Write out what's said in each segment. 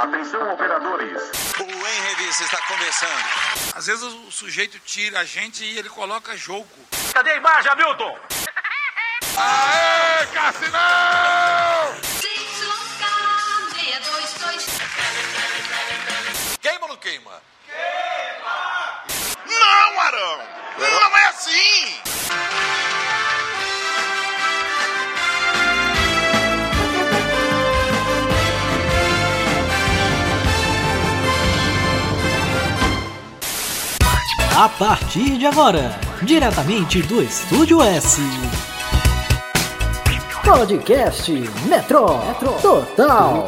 Atenção, operadores. O Em Revista está começando. Às vezes o sujeito tira a gente e ele coloca jogo. Cadê a imagem, Hamilton? Aê, Cassinão! Queima ou não queima? Não, Arão! Não é assim! A partir de agora, diretamente do Estúdio S. Podcast Metro, Total.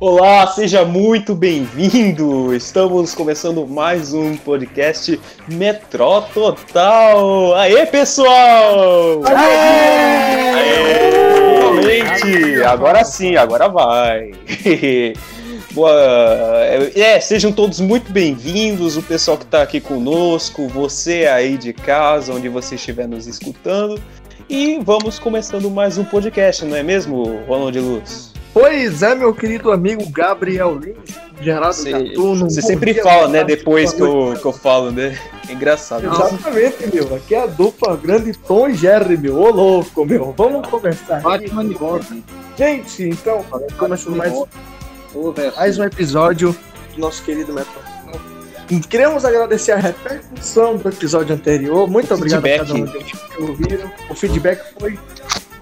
Olá, seja muito bem-vindo! Estamos começando mais um podcast Metrô Total! Aê, pessoal! Aê! Aê! Agora sim, agora vai! Boa, é, sejam todos muito bem-vindos, o pessoal que está aqui conosco, você aí de casa, onde você estiver nos escutando. E vamos começando mais um podcast, não é mesmo, Ronald Luz? Pois é, meu querido amigo Gabriel Lins, Geraldo Você, Gatuno. você sempre fala, né, depois que eu, que eu falo, né? É engraçado. Exatamente, meu. Aqui é a dupla grande Tom e Jerry, meu. Ô, louco, meu. Vamos começar. aqui. Gente, então, começando mais, mais um episódio do nosso querido Metro. Queremos agradecer a repercussão do episódio anterior. Muito O obrigado feedback. a cada um de vocês que ouviram. O feedback foi,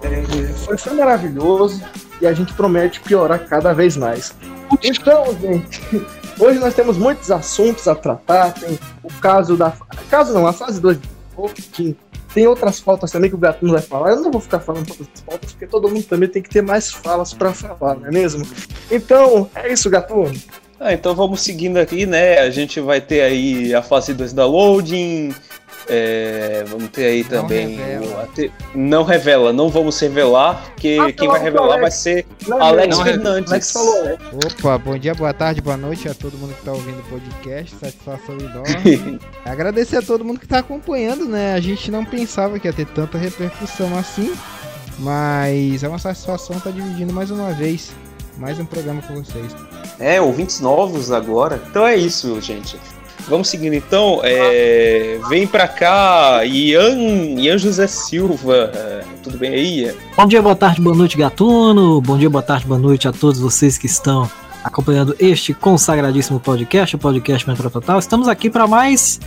é, foi, foi maravilhoso e a gente promete piorar cada vez mais. Então, gente, hoje nós temos muitos assuntos a tratar. Tem o caso da. Caso não, a fase 2 que tem outras pautas também que o Gatuno vai falar. Eu não vou ficar falando todas as pautas, porque todo mundo também tem que ter mais falas pra falar, não é mesmo? Então, é isso, Gatuno. Ah, então vamos seguindo aqui, né? A gente vai ter aí a fase 2 da loading. É, vamos ter aí Não também. revela. o- a te- Não revela, não vamos revelar, porque Ah, quem vai não, revelar Alex. vai ser Não, Alex não, Fernandes. Alex falou, né? Opa, bom dia, boa tarde, boa noite a todo mundo que tá ouvindo o podcast. Satisfação enorme. Agradecer a todo mundo que tá acompanhando, né? A gente não pensava que ia ter tanta repercussão assim, mas é uma satisfação estar dividindo mais uma vez mais um programa com vocês. É, ouvintes novos agora. Então é isso, gente. Vamos seguindo então. É, vem pra cá, Ian, Ian José Silva. É, Tudo bem aí? Bom dia, boa tarde, boa noite, Gatuno. Bom dia, boa tarde, boa noite a todos vocês que estão acompanhando este consagradíssimo podcast, o podcast Metro Total. Estamos aqui para mais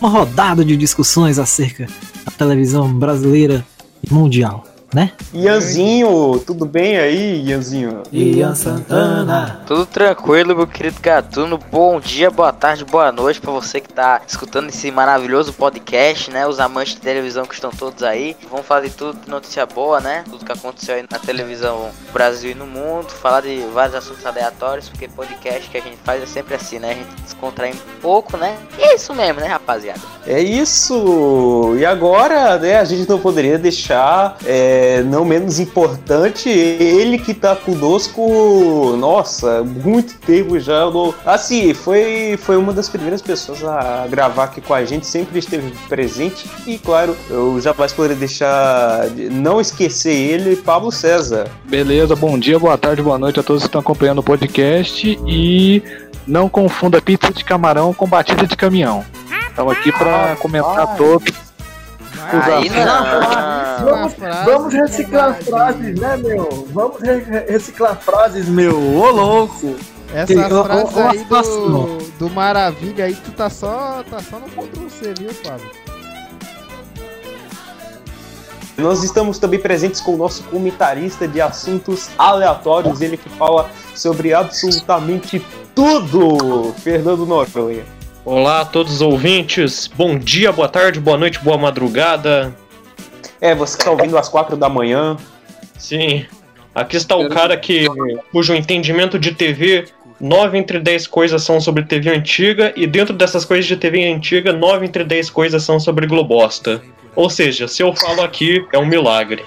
uma rodada de discussões acerca da televisão brasileira e mundial, né? Ianzinho, tudo bem aí, Ianzinho? Ian Santana. Tudo tranquilo, meu querido Gatuno. Bom dia, boa tarde, boa noite pra você que tá escutando esse maravilhoso podcast, né? Os amantes de televisão que estão todos aí. Vamos fazer tudo de notícia boa, né? Tudo que aconteceu aí na televisão no Brasil e no mundo. Falar de vários assuntos aleatórios, porque podcast que a gente faz é sempre assim, né? A gente descontrai um pouco, né? E é isso mesmo, né, rapaziada? É isso! E agora, né, a gente não poderia deixar, é, não menos importante, ele que tá conosco, nossa, muito tempo já. No... Assim, foi, foi uma das primeiras pessoas a gravar aqui com a gente, sempre esteve presente. E claro, eu jamais poderia deixar, de não esquecer ele, Pablo César. Beleza, bom dia, boa tarde, boa noite a todos que estão acompanhando o podcast e não confunda pizza de camarão com batida de caminhão. Estamos aqui para comentar todos. Aí não. Vamos, vamos reciclar frases, né, meu? Vamos re- re- reciclar frases, meu. Ô, louco. Essa frase aí situação. do, do Maravilha aí, tu tá só, tá só no Ctrl C, viu, Fábio? Nós estamos também presentes com o nosso comentarista de assuntos aleatórios, ele que fala sobre absolutamente tudo, Fernando Noronha. Olá a todos os ouvintes, bom dia, boa tarde, boa noite, boa madrugada. É, você que tá ouvindo às quatro da manhã. Sim, aqui está o cara que cujo entendimento de TV, 9 entre 10 coisas são sobre TV antiga, e dentro dessas coisas de TV antiga, 9 entre 10 coisas são sobre Globosta. Ou seja, se eu falo aqui, é um milagre.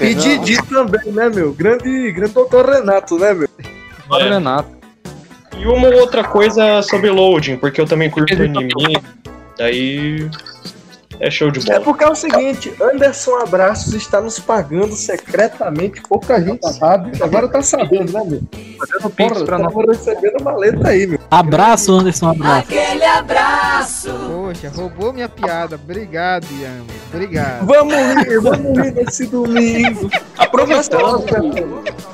E Didi também, né, meu? Grande, grande doutor Renato, né, meu? É. Renato. E uma outra coisa sobre loading, porque eu também curto anime. Daí. É show de É bola. porque é o seguinte, Anderson Abraços está nos pagando secretamente, pouca gente sabe. Agora tá sabendo, né, meu? Fazendo pix Porra, pra nós. recebendo uma letra aí, meu. Abraço, Anderson, abraço. Poxa, roubou minha piada. Obrigado, Ian. Obrigado. Vamos rir, vamos rir nesse domingo. Aproveitando.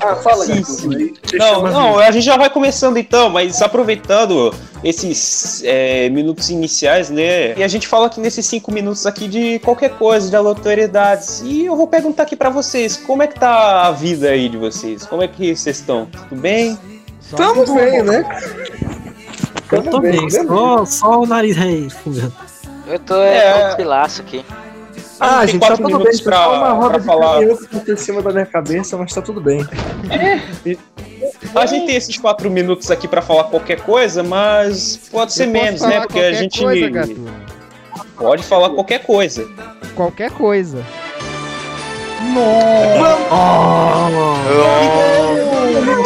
Ah, fala, Sim, Gato. sim. Deixa Não, não, a gente já vai começando então, mas aproveitando esses é, minutos iniciais, né? E a gente fala aqui nesses cinco minutos aqui de qualquer coisa, de aleatoriedades. E eu vou perguntar aqui pra vocês, como é que tá a vida aí de vocês? Como é que vocês estão? Tudo bem? Só Tamo bem, né? Eu tô bem, só, só o nariz fungando. Eu tô é, É. tranquilaço aqui. Ah, Tem gente, tá quatro tudo bem. pra- uma roda pra de falar. caminhão que passou em cima da minha cabeça, mas tá tudo bem. A gente tem esses quatro minutos aqui pra falar qualquer coisa, mas pode ser menos, né? Porque a gente Coisa. Pode falar qualquer coisa. Qualquer coisa.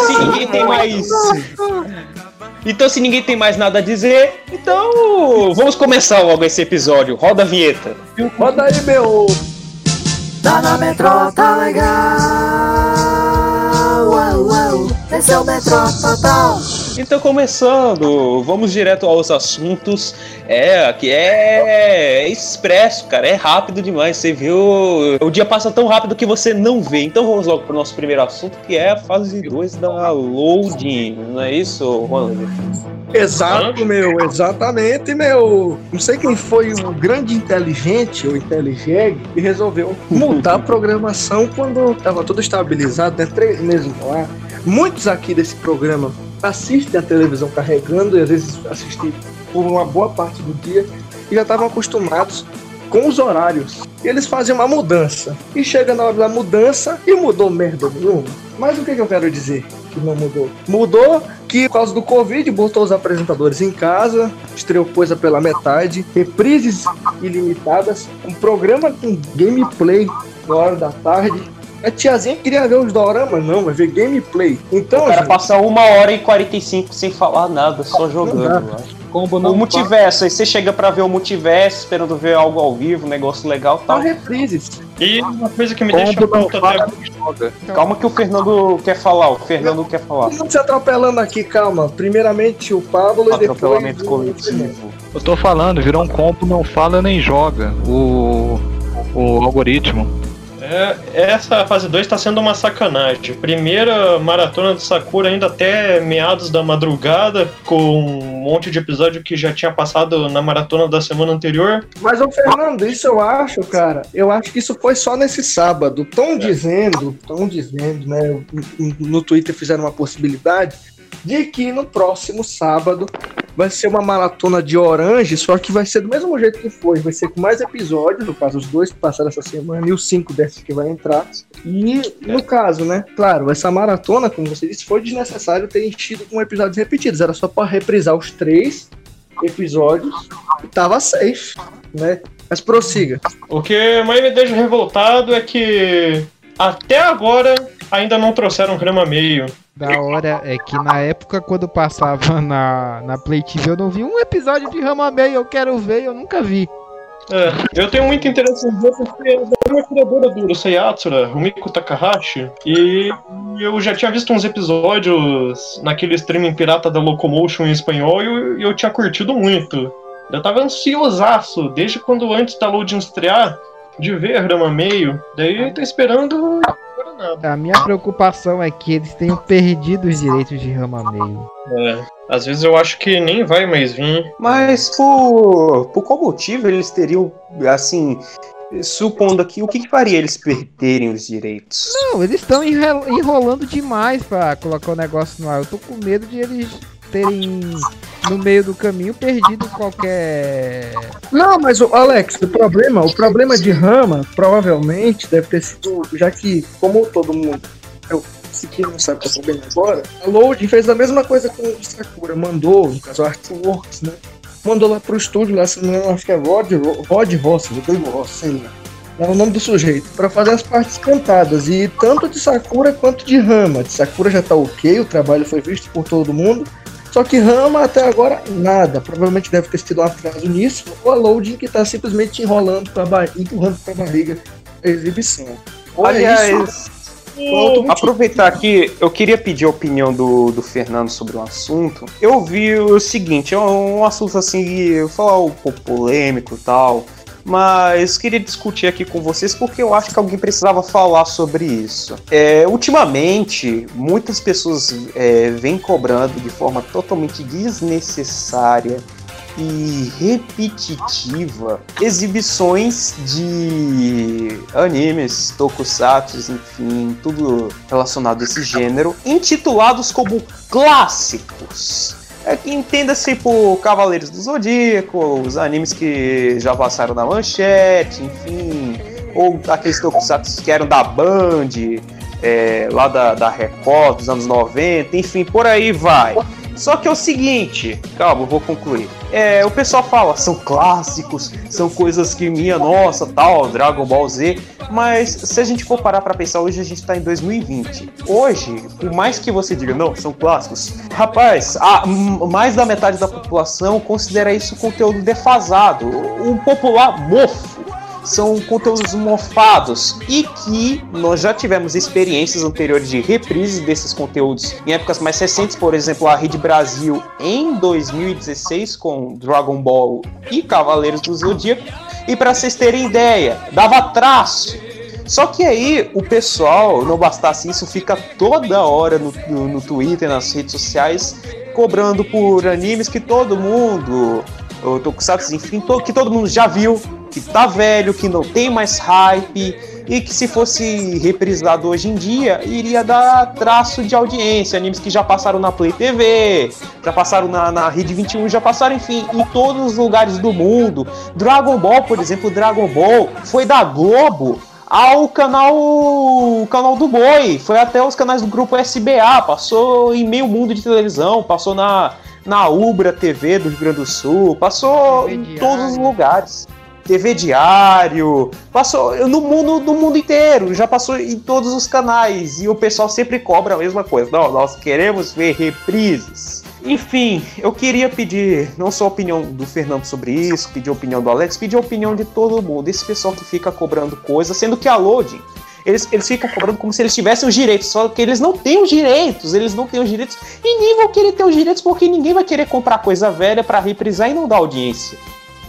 Se ninguém tem mais. Então, se ninguém tem mais nada a dizer, então vamos começar logo esse episódio. Roda a vinheta. Roda aí, meu. Tá na metrô, tá legal. Uau, uau. Esse é o metrô total. Então, começando, vamos direto aos assuntos. É, aqui é expresso, cara, é rápido demais. Você viu? O dia passa tão rápido que você não vê. Então, vamos logo pro nosso primeiro assunto, que é a fase 2 da loading. Não é isso, Ronald? Exato, meu, exatamente, meu. Não sei quem foi o grande inteligente ou inteligente que resolveu mudar a programação quando estava tudo estabilizado, né? Três meses ar. Muitos aqui desse programa assistem a televisão carregando e às vezes assistem por uma boa parte do dia e já estavam acostumados com os horários. E eles fazem uma mudança. E chega na hora da mudança e mudou merda nenhuma. Mas o que, que eu quero dizer que não mudou? Mudou que por causa do Covid botou os apresentadores em casa, estreou coisa pela metade, reprises ilimitadas, um programa com gameplay na hora da tarde. A tiazinha queria ver os doramas, não, vai ver gameplay. Então, O cara gente, passa uma hora e 45 sem falar nada, só jogando. acho. Combo O não multiverso, aí você chega pra ver o multiverso, esperando ver algo ao vivo, um negócio legal e só tal. reprises. E uma coisa que me Combo deixa não puto até joga. Calma que o Fernando quer falar, o Fernando quer falar. Mundo se atropelando aqui, calma. Primeiramente o Pablo e depois Atropelamento o Fernando. coletivo. Eu tô falando, virou um combo, não fala nem joga. O, o algoritmo. É, essa fase 2 tá sendo uma sacanagem. Primeira maratona do Sakura ainda até meados da madrugada, com um monte de episódio que já tinha passado na maratona da semana anterior. Mas, ô Fernando, isso eu acho, cara, eu acho que isso foi só nesse sábado. Estão dizendo, estão dizendo, né? No Twitter fizeram uma possibilidade de que no próximo sábado vai ser uma maratona de Orange, só que vai ser do mesmo jeito que foi. Vai ser com mais episódios, no caso, os dois que passaram essa semana e os cinco desses que vai entrar. E, no caso, né? Claro, essa maratona, como você disse, foi desnecessário ter enchido com episódios repetidos. Era só para reprisar os três episódios e tava safe, né? Mas prossiga. O que mais me deixa revoltado é que até agora ainda não trouxeram grama meio. Da hora é que na época, quando passava na, na Play TV, eu não vi um episódio de Rama Meio. Eu quero ver, eu nunca vi. É, eu tenho muito interesse em ver porque é uma criadora do Urusei Yatsura, o Miko Takahashi, e eu já tinha visto uns episódios naquele streaming pirata da Locomotion em espanhol e eu, eu tinha curtido muito. Eu tava ansiosaço, desde quando antes da loading estrear, de ver Rama Meio, daí eu tô esperando. A minha preocupação é que eles tenham perdido os direitos de Rama Meio. É, às vezes eu acho que nem vai mais vir. Mas por, por qual motivo eles teriam, assim, supondo aqui, o que, que faria eles perderem os direitos? Não, eles estão enrolando demais pra colocar o negócio no ar. Eu tô com medo de eles terem, no meio do caminho, perdido qualquer. Não, mas o Alex, o problema, o problema de Rama provavelmente deve ter sido, já que, como todo mundo, eu, se quem não sabe, tá sabendo agora, a Loading fez a mesma coisa com o Sakura, mandou, no caso, Artworks, né? Mandou lá pro estúdio, lá, se não me engano, acho que é Rod, Rod Ross, Rodrigo Ross, sei lá. É o nome do sujeito, para fazer as partes cantadas, e tanto de Sakura quanto de Rama. De Sakura já tá ok, o trabalho foi visto por todo mundo. Só que Rama até agora nada. Provavelmente deve ter sido um atraso nisso, ou a loading que tá simplesmente enrolando pra ba... empurrando pra barriga a exibição. Ou é Aliás, motivo. aproveitar que eu queria pedir a opinião do, do Fernando sobre o assunto. Eu vi o seguinte, é um assunto assim, eu vou falar um pouco polêmico e tal, mas queria discutir aqui com vocês porque eu acho que alguém precisava falar sobre isso. É, ultimamente, muitas pessoas é, vêm cobrando de forma totalmente desnecessária e repetitiva exibições de animes, tokusatsu, enfim, tudo relacionado a esse gênero, intitulados como clássicos. É que entenda-se por Cavaleiros do Zodíaco, os animes que já passaram na manchete, enfim, ou aqueles tokusatsu que eram da Band, é, lá da, da Record dos anos 90, enfim, por aí vai. Só que é o seguinte, calma, eu vou concluir. É, o pessoal fala, são clássicos, são coisas que minha nossa, tal, Dragon Ball Z. Mas se a gente for parar pra pensar, hoje a gente tá em 2020. Hoje, por mais que você diga, não, são clássicos, rapaz, a, mais da metade da população considera isso conteúdo defasado. O popular mofo são conteúdos mofados e que nós já tivemos experiências anteriores de reprises desses conteúdos em épocas mais recentes, por exemplo, a Rede Brasil em 2016 com Dragon Ball e Cavaleiros do Zodíaco. E para vocês terem ideia, dava traço. Só que aí o pessoal, não bastasse isso, fica toda hora no, no, no Twitter, nas redes sociais, cobrando por animes que todo mundo, o Tokusatsu, enfim, to- que todo mundo já viu, que tá velho, que não tem mais hype e que se fosse reprisado hoje em dia, iria dar traço de audiência. Animes que já passaram na Play TV, já passaram na, na Rede 21, já passaram, enfim, em todos os lugares do mundo. Dragon Ball, por exemplo, Dragon Ball foi da Globo ao canal canal do Boi, foi até os canais do grupo SBA, passou em meio mundo de televisão, passou na na Ubra TV do Rio Grande do Sul, passou TV em Diário. todos os lugares. TV Diário, passou no mundo, no mundo inteiro, já passou em todos os canais. E o pessoal sempre cobra a mesma coisa. Não, nós queremos ver reprises. Enfim, eu queria pedir não só a opinião do Fernando sobre isso, pedir a opinião do Alex, pedir a opinião de todo mundo. Esse pessoal que fica cobrando coisas, sendo que a loading eles, eles ficam cobrando como se eles tivessem os direitos, só que eles não têm os direitos, eles não têm os direitos e nem vão querer ter os direitos porque ninguém vai querer comprar coisa velha pra reprisar e não dar audiência.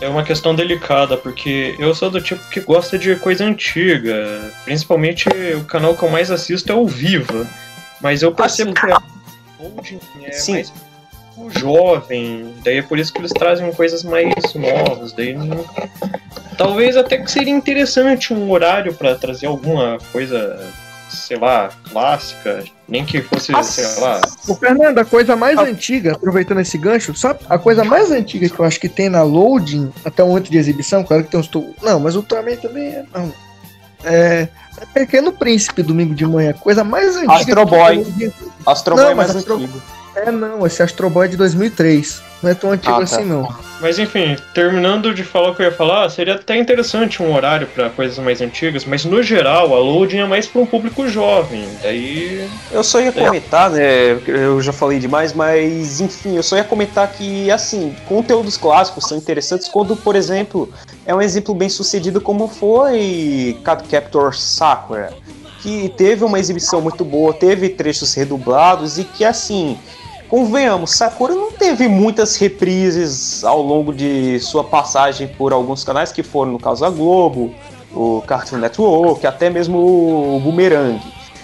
É uma questão delicada, porque eu sou do tipo que gosta de coisa antiga. Principalmente o canal que eu mais assisto é o Viva. Mas eu percebo que holding é Sim. mais pro jovem. Daí é por isso que eles trazem coisas mais novas. Daí não- Talvez até que seria interessante um horário pra trazer alguma coisa, sei lá, clássica. Nem que fosse, sei lá. O Fernando, a coisa mais antiga, aproveitando esse gancho, sabe? A coisa mais antiga que eu acho que tem na loading, até um antes de exibição, claro que tem uns. tu- Não, mas o Ultraman também é. Não. É. é Pequeno Príncipe, domingo de manhã. Coisa mais antiga. Astro Boy. Astro Boy é mais Astro- antigo. É, não, esse Astro Boy é de 2003. Não é tão antigo Ah, tá. assim, não. Mas enfim, terminando de falar o que eu ia falar, seria até interessante um horário pra coisas mais antigas, mas no geral a loading é mais pra um público jovem. Daí. Eu só ia comentar, né? Eu já falei demais, mas enfim, eu só ia comentar que, assim, conteúdos clássicos são interessantes quando, por exemplo, é um exemplo bem sucedido como foi Captor Sakura, que teve uma exibição muito boa, teve trechos redublados e que, assim, convenhamos, Sakura não teve muitas reprises ao longo de sua passagem por alguns canais que foram, no caso, a Globo, o Cartoon Network, até mesmo o Boomerang.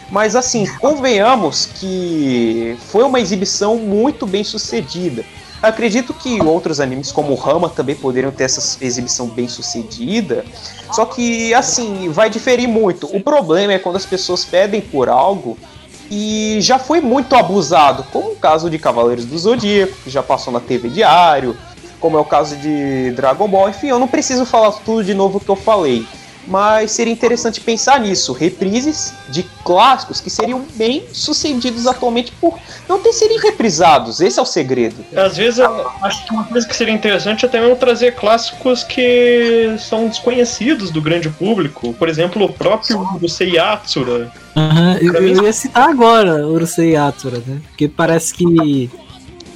Mas assim, convenhamos que foi uma exibição muito bem sucedida. Acredito que outros animes como o Rama também poderiam ter essa exibição bem sucedida. Só que assim, vai diferir muito. O problema é quando as pessoas pedem por algo e já foi muito abusado, como o caso de Cavaleiros do Zodíaco, que já passou na TV Diário, como é o caso de Dragon Ball. Enfim, eu não preciso falar tudo de novo que eu falei. Mas seria interessante pensar nisso, reprises de clássicos que seriam bem sucedidos atualmente por não ter serem reprisados. Esse é o segredo. Às vezes eu acho que uma coisa que seria interessante é também trazer clássicos que são desconhecidos do grande público. Por exemplo, o próprio Urusei Yatsura. Aham, eu, Pra mim- eu ia citar agora Urusei Yatsura, né? Porque parece que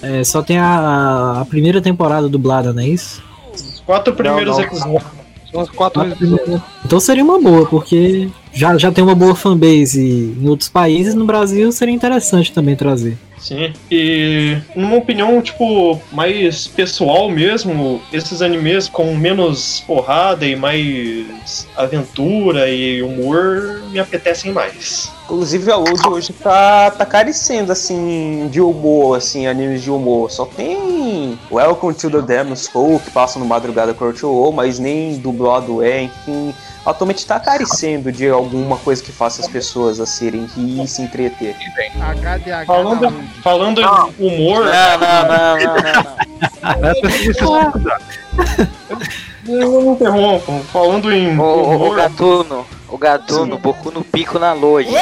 É, só tem a, a primeira temporada dublada, não é isso? Os quatro primeiros não. episódios. São os quatro episódios. Então seria uma boa, porque já, já tem uma boa fanbase em outros países, no Brasil seria interessante também trazer. Sim. E numa opinião, tipo, mais pessoal mesmo, esses animes com menos porrada e mais aventura e humor me apetecem mais. Inclusive a Load hoje tá, tá carecendo, assim, de humor, assim, animes de humor. Só tem Welcome to the Demon School, que passa no Madrugada Crunchyroll, mas nem dublado é, enfim. Atualmente tá carecendo de alguma coisa que faça as pessoas a serem rir e se entreter. Falando, falando em humor. Não, não, não, não, não, não. Eu não interrompo. Falando em O, o, o humor. gatuno, o gatuno, Boku no pico na loja. Ou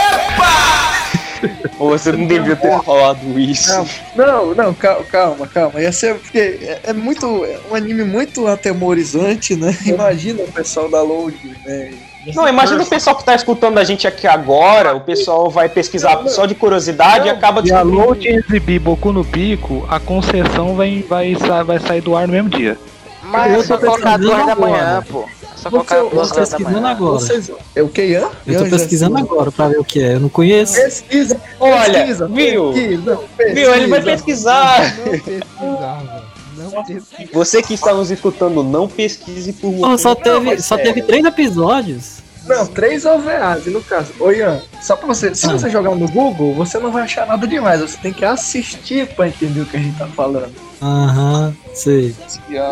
você não devia ter falado isso. Não, não, calma, calma, calma. Ia ser porque é, é muito. É um anime muito atemorizante, né? Imagina o pessoal da Load, né? Não, imagina o pessoal que tá escutando a gente aqui agora, o pessoal vai pesquisar só de curiosidade e acaba E a descobrindo. Load exibir Boku no Pico, a concessão vai, vai, vai sair do ar no mesmo dia. Mas Eu tô duas da manhã, pô. É só Você- colocar eu duas tô da pesquisando manhã. agora. Vocês, é o que, Ian? Eu Ian tô já- pesquisando agora pra ver o que é, eu não conheço. Pesquisa, Olha, pesquisa, viu? pesquisa, Viu? Ele vai pesquisa. pesquisar. Não pesquisava. Não pesquisava. Você que está nos escutando, não pesquise por Pô, só teve, só sério. teve três episódios. Não, três OVAs, e no caso. Ô Ian, só pra você. Se Ah. você jogar no Google, você não vai achar nada demais. Você tem que assistir pra entender o que a gente tá falando. Aham, sei.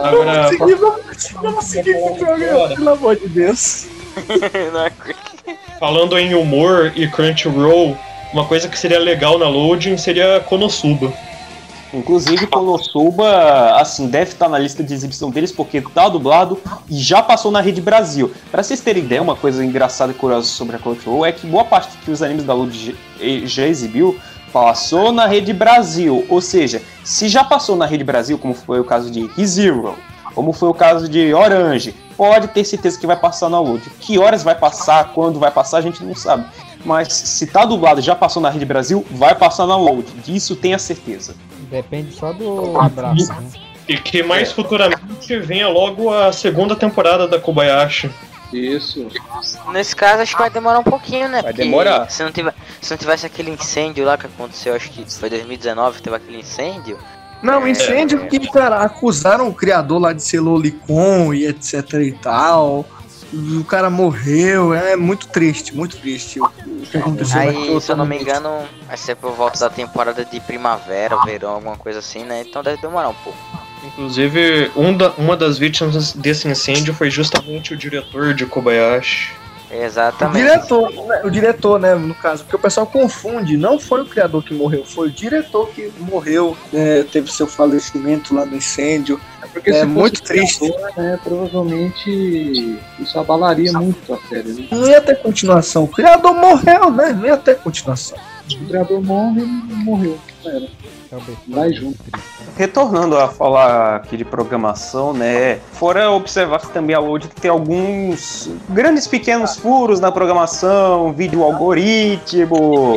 Agora, Vamos seguir, vamos, vamos seguir com o programa, pelo amor de Deus. Falando em humor e Crunchyroll, uma coisa que seria legal na Loading seria Konosuba. Inclusive, Konosuba, assim, deve estar na lista de exibição deles porque tá dublado e já passou na Rede Brasil. Pra vocês terem ideia, uma coisa engraçada e curiosa sobre a Crunchyroll é que boa parte que os animes da Load já- exibiu passou na Rede Brasil. Ou seja, se já passou na Rede Brasil, como foi o caso de ReZero, como foi o caso de Orange, pode ter certeza que vai passar na Load. Que horas vai passar, quando vai passar, a gente não sabe. Mas se tá dublado já passou na Rede Brasil, vai passar na Load. Disso tenha certeza. Depende só do abraço. Né? E que mais futuramente venha logo a segunda temporada da Kobayashi. Isso. Nesse caso, acho que vai demorar um pouquinho, né? Vai Porque demorar. Se não, tiver, se não tivesse aquele incêndio lá que aconteceu, acho que foi 2019 que teve aquele incêndio. Não, incêndio que, cara, acusaram o criador lá de ser lolicon e etc e tal. O cara morreu, é muito triste, muito triste o, que aconteceu. Aí, se eu não me engano, vai ser por volta da temporada de primavera, verão, alguma coisa assim, né? Então deve demorar um pouco. Inclusive, um da- uma das vítimas desse incêndio foi justamente o diretor de Kobayashi. O Exatamente. diretor, né, o diretor, né, no caso, porque o pessoal confunde, não foi o criador que morreu, foi o diretor que morreu, né, teve seu falecimento lá no incêndio. Porque É se fosse muito o triste. criador, né, provavelmente isso abalaria muito a série. Né? Não ia ter continuação, o criador morreu, né, não ia ter continuação. O criador morre e morreu. Era. Vai junto. Retornando a falar aqui de programação, né? Fora observar que também a Load tem alguns grandes pequenos furos na programação, vídeo algoritmo.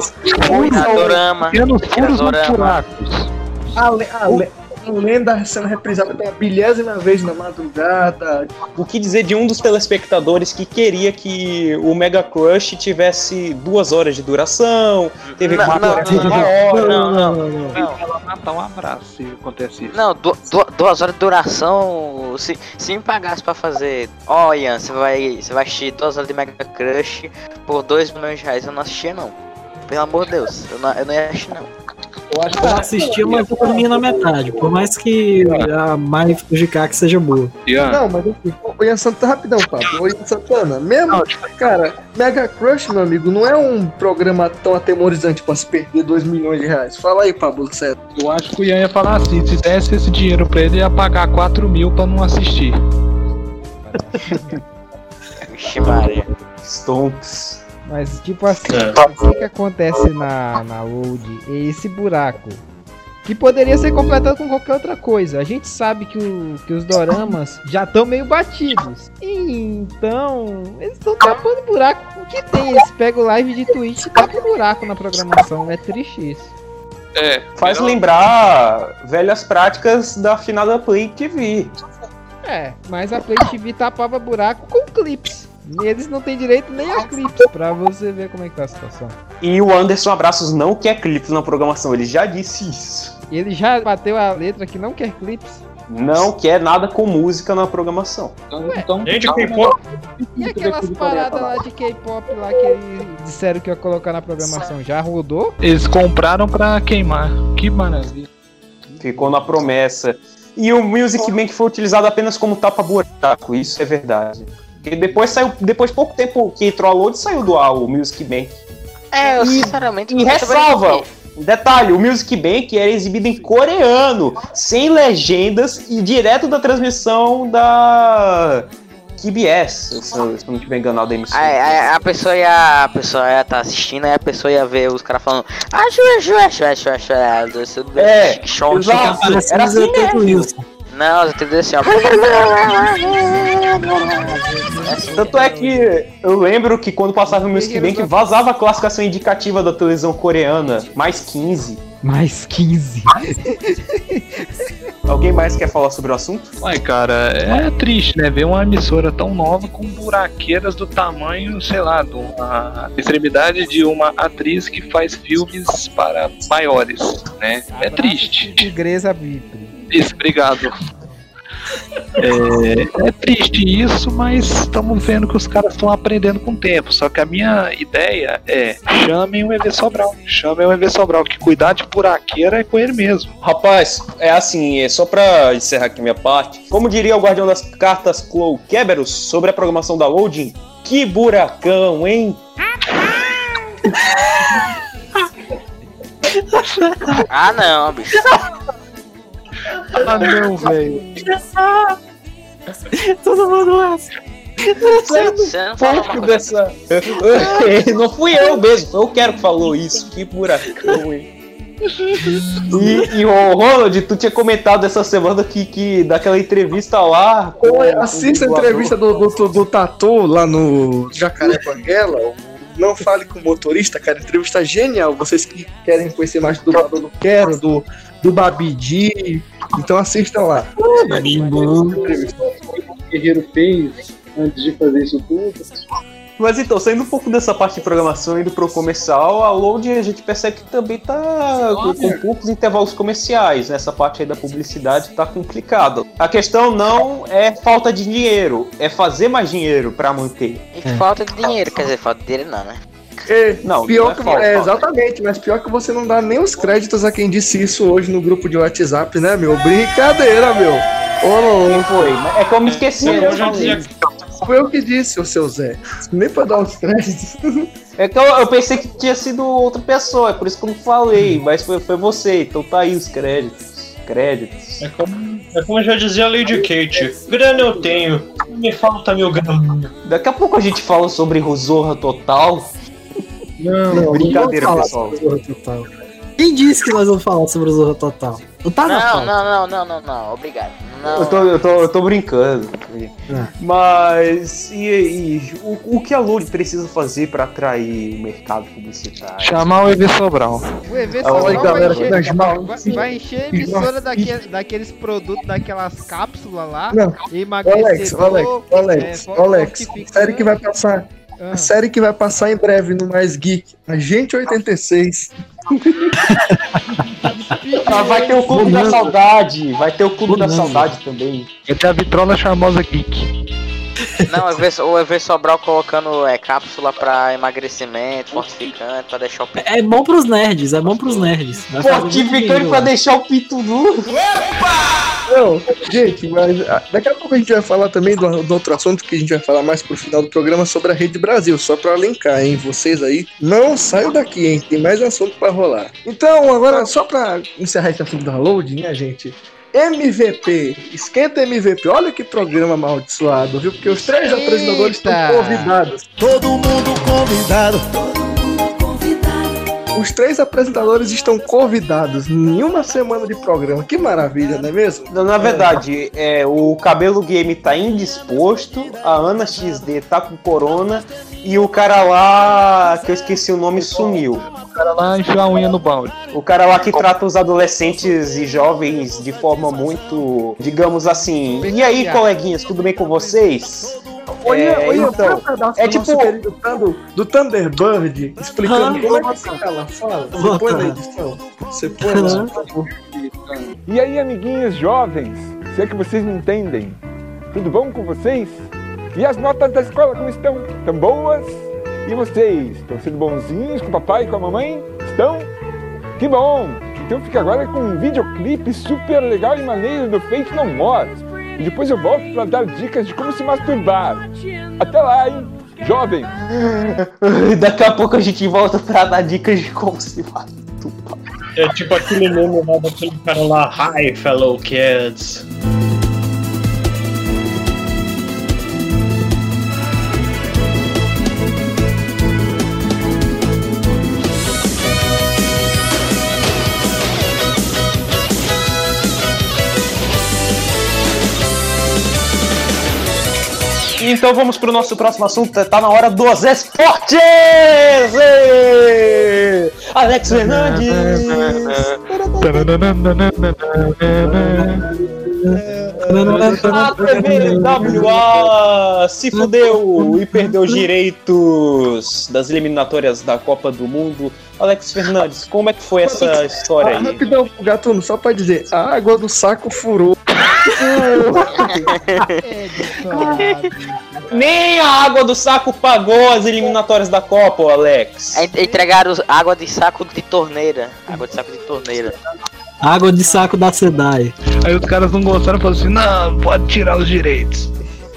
Adorama. Pequenos furos nos buracos. A, le- a, le- a lenda sendo reprisada pela bilhésima vez na madrugada. O que dizer de um dos telespectadores que queria que o Mega Crush tivesse duas horas de duração, teve Não, quatro não, horas de não, uma não, hora. não, não, Ele não. Matar um abraço se acontece isso. Não, du du duas horas de duração. Se, se me pagasse pra fazer. Ó, Ian, você vai, você vai assistir duas horas de Mega Crush por 2 milhões de reais. Eu não assistia, não. Pelo amor de Deus, eu não, eu não ia assistir, não. Eu acho Eu assisti, mas eu dormia na metade. Por mais que a Mai Fujikaki seja boa. Ian, Não, mas assim, o Ian Santana, rapidão, Pablo. O Ian Santana, mesmo, cara, Mega Crush, meu amigo, não é um programa tão atemorizante pra se perder 2 milhões de reais. Fala aí, Pablo, sério. eu acho que o Ian ia falar assim: se desse esse dinheiro pra ele, ia pagar 4 mil pra não assistir. Vixe, Maria. Stonks. Mas, tipo assim, É. o que acontece na, na load é esse buraco. Que poderia ser completado com qualquer outra coisa. A gente sabe que, o, que os doramas já estão meio batidos. Então, eles estão tapando buraco. O que tem? Eles pegam live de Twitch e tapam buraco na programação. É triste isso. É, Faz melhor- lembrar velhas práticas da finada Play TV. É, mas a Play TV tapava buraco com clips. E Eles não têm direito nem a clips, pra você ver como é que tá a situação. E o Anderson Abraços não quer clipes na programação, ele já disse isso. E ele já bateu a letra que não quer clips. Não quer nada com música na programação. Então, Gente, o K-pop E aquelas paradas lá de K-pop lá que eles disseram que ia colocar na programação, já rodou? Eles compraram pra queimar. Que maravilha. Ficou na promessa. E o Music Bank foi utilizado apenas como tapa-buraco, isso é verdade. Porque depois saiu, depois pouco tempo que entrou a load, saiu do o Music Bank. É, eu E- sinceramente E ressalva, detalhe, o Music Bank era exibido em coreano, sem legendas e direto da transmissão da KBS, se eu se eu não estiver enganado da emissora. Aí, aí a pessoa ia. A pessoa ia tá assistindo, aí a pessoa ia ver os caras falando. Ah, chua, chua, chua, chua, chua, chua, É, short. exato. Parece Era um assim Zé mesmo. Wilson. Não, assim, ó. Tanto é que eu lembro que quando passava o Music Bank vazava a classificação indicativa da televisão coreana, mais 15. Mais 15. Alguém mais quer falar sobre o assunto? Uai, cara, é triste, né? Ver uma emissora tão nova com buraqueiras do tamanho, sei lá, de uma extremidade de uma atriz que faz filmes para maiores, né? É triste. Tigresa Bíblia. Isso, obrigado. É, é triste isso, mas estamos vendo que os caras estão aprendendo com o tempo. Só que a minha ideia é chamem o EV Sobral. Chamem o EV Sobral, que cuidar de buraqueira é com ele mesmo. Rapaz, é assim, é só pra encerrar aqui minha parte. Como diria o guardião das cartas Chloe Keberos sobre a programação da Loading, que buracão, hein? Ah, não, bicho. Ah, não, velho. Todo mundo acha. Você não fala dessa. Não fui eu mesmo, foi o Quero que falou isso. Que buracão, hein? E, e o Ronald, tu tinha comentado essa semana que, que daquela entrevista lá. com- assista a entrevista do, do, do Tatu lá no Jacaré Banguela. Não fale com o motorista, cara. Entrevista genial. Vocês que querem conhecer mais do dublador do Quero, do, do Babidi. Então assistam lá. O Guerreiro fez antes de fazer isso tudo. Mas então, saindo um pouco dessa parte de programação e indo pro comercial, a Load a gente percebe que também tá com, com poucos intervalos comerciais. Nessa parte aí da publicidade tá complicado. A questão não é falta de dinheiro, é fazer mais dinheiro pra manter. E falta de dinheiro, quer dizer, falta de dinheiro não, né? É, Não, pior não é que falta, é, exatamente, mas pior que você não dá nem os créditos a quem disse isso hoje no grupo de WhatsApp, né, meu? Brincadeira, meu. Ô, Quem foi? É que eu me esqueci. Eu já Foi eu que disse, o seu Zé. Nem pra dar os créditos. É que eu, eu pensei que tinha sido outra pessoa, é por isso que eu não falei, mas foi, foi você, então tá aí os créditos. Créditos. É como, é como já dizia a Lady Kate: grana eu tenho, me falta mil gramas. Daqui a pouco a gente fala sobre Zorra Total. Não, Brincadeira, não vou pessoal. falar sobre o Total. Quem disse que nós vamos falar sobre o Zorro Total? Não tá na Não, não, não, não, não, não, obrigado. Não. Eu tô, eu, tô, eu tô brincando. Mas e, e o, o que a Load precisa fazer pra atrair o mercado publicitário? Chamar o EV Sobral. O EV aí, Sobral galera, vai, das encher, mãos. vai, vai encher a emissora daquele, daqueles produtos, daquelas cápsulas lá. Não. Alex, Emagrecedor, Alex, Alex, é, Alex. Série que vai passar. Ah. A série que vai passar em breve no Mais Geek. Agente 86. Ah, vai ter o Clube da Saudade, vai ter o Clube da Saudade também. Vai ter a vitrola charmosa Geek. Não, o EV, o EV Sobral colocando é, cápsula pra emagrecimento, fortificante, pra deixar o peito. É bom pros nerds, é bom pros nerds. Vai Fortificante pra deixar o pinto duro. Não, gente, mas ah, daqui a pouco a gente vai falar também do, do outro assunto que a gente vai falar mais pro final do programa sobre a Rede Brasil, só pra linkar, hein? Vocês aí não saiam daqui, hein? Tem mais assunto pra rolar. Então, agora, só pra encerrar esse assunto da load, né, gente? MVP, esquenta MVP, olha que programa amaldiçoado, viu? Porque os três Eita. apresentadores estão convidados. Todo mundo convidado. Os três apresentadores estão convidados em uma semana de programa. Que maravilha, não é mesmo? Não, Na verdade, é, o Cabelo Game tá indisposto, a Ana XD tá com corona e o cara lá, que eu esqueci o nome, sumiu. O cara lá enfiou a unha no balde. O cara lá que trata os adolescentes e jovens de forma muito, digamos assim. E aí, coleguinhas, tudo bem com vocês? Olha, É, olha, então, um pedaço é do tipo- querido Thunder- do Thunderbird explicando Ah, como é que cara fala. Você põe na edição. Você põe favor. E aí, amiguinhos jovens, se é que vocês me entendem, tudo bom com vocês? E as notas da escola como estão? Estão boas? E vocês, estão sendo bonzinhos com o papai e com a mamãe? Estão? Que bom! Então fica agora com um videoclipe super legal e maneiro do Fate No More. E depois eu volto para dar dicas de como se masturbar. Até lá, hein? Jovem! Daqui a pouco a gente volta pra dar dicas de como se faz. É tipo aquele meme lá daquele cara lá, Hi, fellow kids. Então vamos pro nosso próximo assunto, tá na hora dos esportes! Ê! Alex Fernandes! A TVWA se fudeu e perdeu os direitos das eliminatórias da Copa do Mundo. Alex Fernandes, como é que foi essa história Ah, aí? rapidão, Gatuno, só pra dizer, a água do saco furou. Nem a água do saco pagou as eliminatórias da Copa, Alex. Entregaram água de saco de torneira. Água de saco de torneira. Água de saco da SEDAI. Aí os caras não gostaram e falaram assim, não, pode tirar os direitos.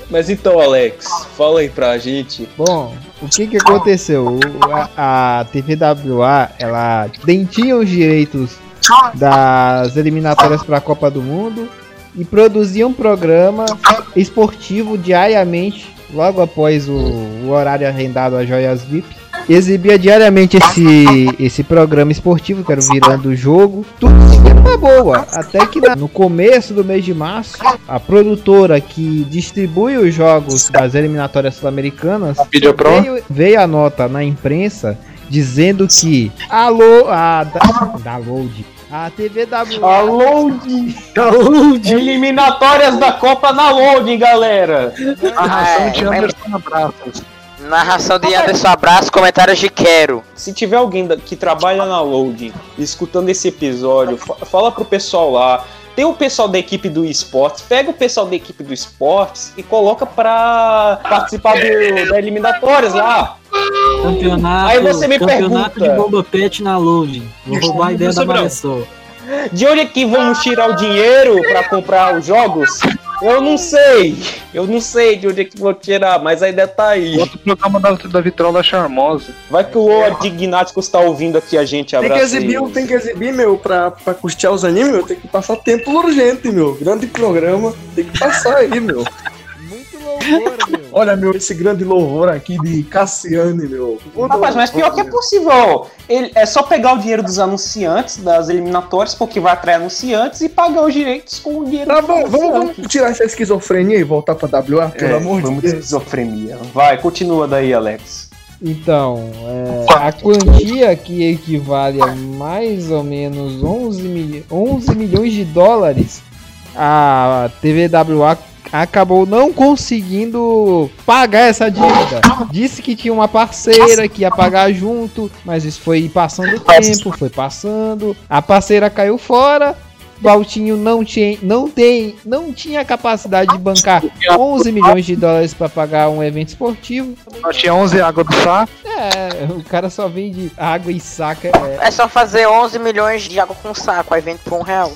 Mas então, Alex, fala aí pra gente. Bom, o que que aconteceu? A, a TVWA, ela dentinha os direitos das eliminatórias para a Copa do Mundo e produzia um programa esportivo diariamente, logo após o, o horário arrendado às joias VIP. Exibia diariamente esse, esse programa esportivo, que era o Virando o Jogo. Tudo uma boa. Até que no começo do mês de março, a produtora que distribui os jogos das eliminatórias sul-americanas veio, veio a nota na imprensa dizendo que a, lo, a da, da Load, a TVW A loading! Eliminatórias da Copa na loading, galera! A ração de é- Anderson Abraços. Narração de Anderson Abraço, comentários de Quero. Se tiver alguém que trabalha na loading escutando esse episódio, fa- fala pro pessoal lá. Tem o pessoal da equipe do esportes, pega o pessoal da equipe do esportes e coloca pra participar do, da eliminatórias lá. Campeonato, Aí você me campeonato pergunta. de bomba pet na loading. Vou roubar a ideia da Sobrão. De onde é que vamos tirar o dinheiro pra comprar os jogos? Eu não sei. Eu não sei de onde é que vou tirar, mas a ideia tá aí. Bota o programa da, da Vitrola Charmosa. Vai que o Lord Dignáticos tá ouvindo aqui a gente. Tem que Abraço exibir, tem que exibir, meu, pra, pra custear os animes, meu, tem que passar tempo urgente, meu. Grande programa, tem que passar aí, meu. Olha, meu, esse grande louvor aqui de Cassiane, meu. Rapaz, mas pior que é possível. Ele, é só pegar o dinheiro dos anunciantes, das eliminatórias, porque vai atrair anunciantes e pagar os direitos com o dinheiro Tá dos bom, vamos, vamos tirar essa esquizofrenia e voltar pra WA, pelo É, amor de vamos Deus. esquizofrenia. Vai, continua daí, Alex. Então, é, a quantia que equivale a mais ou menos 11, milho- 11 milhões de dólares, a TVWA acabou não conseguindo pagar essa dívida. Disse que tinha uma parceira que ia pagar junto, mas isso foi passando o tempo, foi passando. A parceira caiu fora. Baltinho não tinha, não tem, não tinha capacidade de bancar 11 milhões de dólares para pagar um evento esportivo. Nós tinha 11 água do saco. É, o cara só vende água e saca. É, É só fazer 11 milhões de água com saco, aí vende por um real.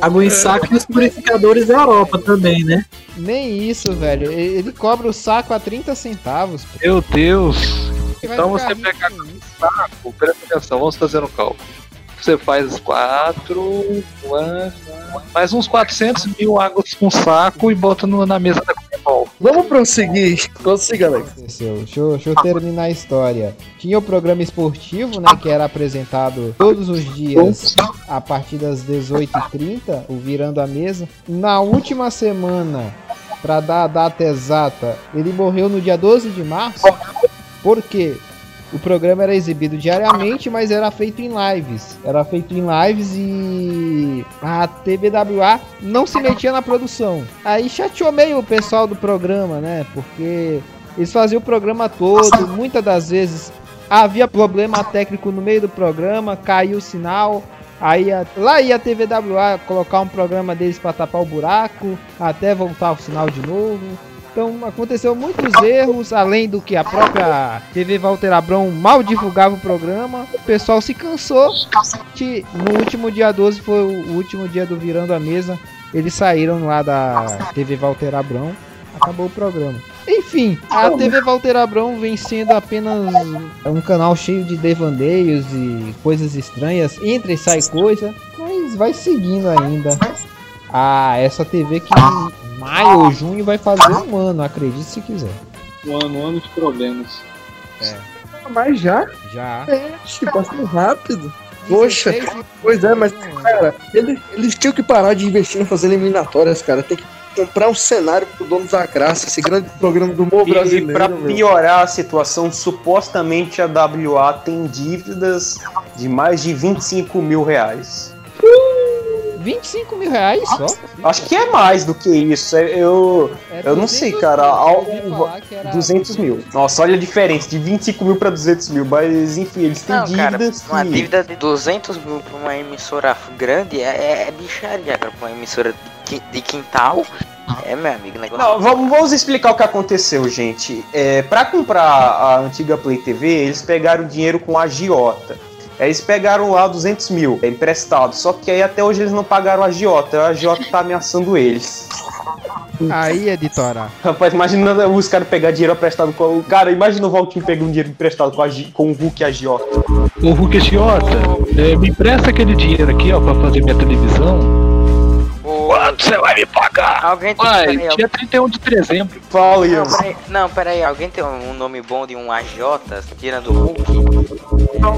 Água em saco e os purificadores da Europa também, né? nem isso, velho. Ele cobra o saco a 30 centavos. pô. Meu Deus. Então você pega isso. saco, presta atenção, vamos fazer um cálculo. Você faz 4, mais uns 400 mil águas com saco e bota no- na mesa da Vamos prosseguir. Consiga, Alex. aconteceu? Deixa eu, deixa eu terminar a história. Tinha o programa esportivo, né? Que era apresentado todos os dias a partir das 18h30, o Virando a Mesa. Na última semana, pra dar a data exata, ele morreu no dia 12 de março. Por quê? O programa era exibido diariamente, mas era feito em lives. Era feito em lives e a TVWA não se metia na produção. Aí chateou meio o pessoal do programa, né? Porque eles faziam o programa todo, muitas das vezes havia problema técnico no meio do programa, caiu o sinal. Aí lá ia a TVWA colocar um programa deles para tapar o buraco, até voltar o sinal de novo. Então aconteceu muitos erros, além do que a própria TV Walter Abrão mal divulgava o programa. O pessoal se cansou. Que no último dia 12 foi o último dia do Virando a Mesa. Eles saíram lá da TV Walter Abrão. Acabou o programa. Enfim, a TV Walter Abrão vem sendo apenas um canal cheio de devandeios e coisas estranhas. Entra e sai coisa, mas vai seguindo ainda. Ah, essa TV que maio ou junho vai fazer um ano, acredite se quiser. Um ano, um ano de problemas. Mas já? Já. É, que passou rápido. Poxa, pois é, mas, cara, eles, eles tinham que parar de investir em fazer eliminatórias, cara. Tem que comprar um cenário pro dono da graça, esse grande programa do humor E brasileiro. pra meu. piorar a situação, supostamente a WA tem dívidas de mais de 25 mil reais. 25 mil reais só? Acho que é mais do que isso. é- Eu, É eu não sei, 200 cara. mil, Al- eu ouvi falar que era 200 mil. Nossa, olha a diferença, de 25 mil pra 200 mil. Mas enfim, eles têm Não, cara, dívidas. uma que- dívida de 200 mil pra uma emissora grande é, é bicharia, cara. Pra uma emissora de, qui- de quintal. É, meu amigo, negócio. Não, vamos, vamos explicar o que aconteceu, gente. É, para comprar a antiga Play TV, eles pegaram dinheiro com a agiota. Aí Eles pegaram lá 200 mil é, emprestado, só que aí até hoje eles não pagaram a agiota. A agiota tá ameaçando eles. Aí, editora. Rapaz, imagina os caras pegar dinheiro emprestado com o. Cara, imagina o Valtinho pegando dinheiro emprestado com, a, com o Hulk e a agiota. Ô Hulk Chiota, é, me empresta aquele dinheiro aqui, ó, pra fazer minha televisão. Quanto você vai me pagar? Alguém tem Pai, peraí, dia 31 de dezembro. Fala, Não, peraí, não, peraí, alguém tem um nome bom de um agiota, tirando o Hulk?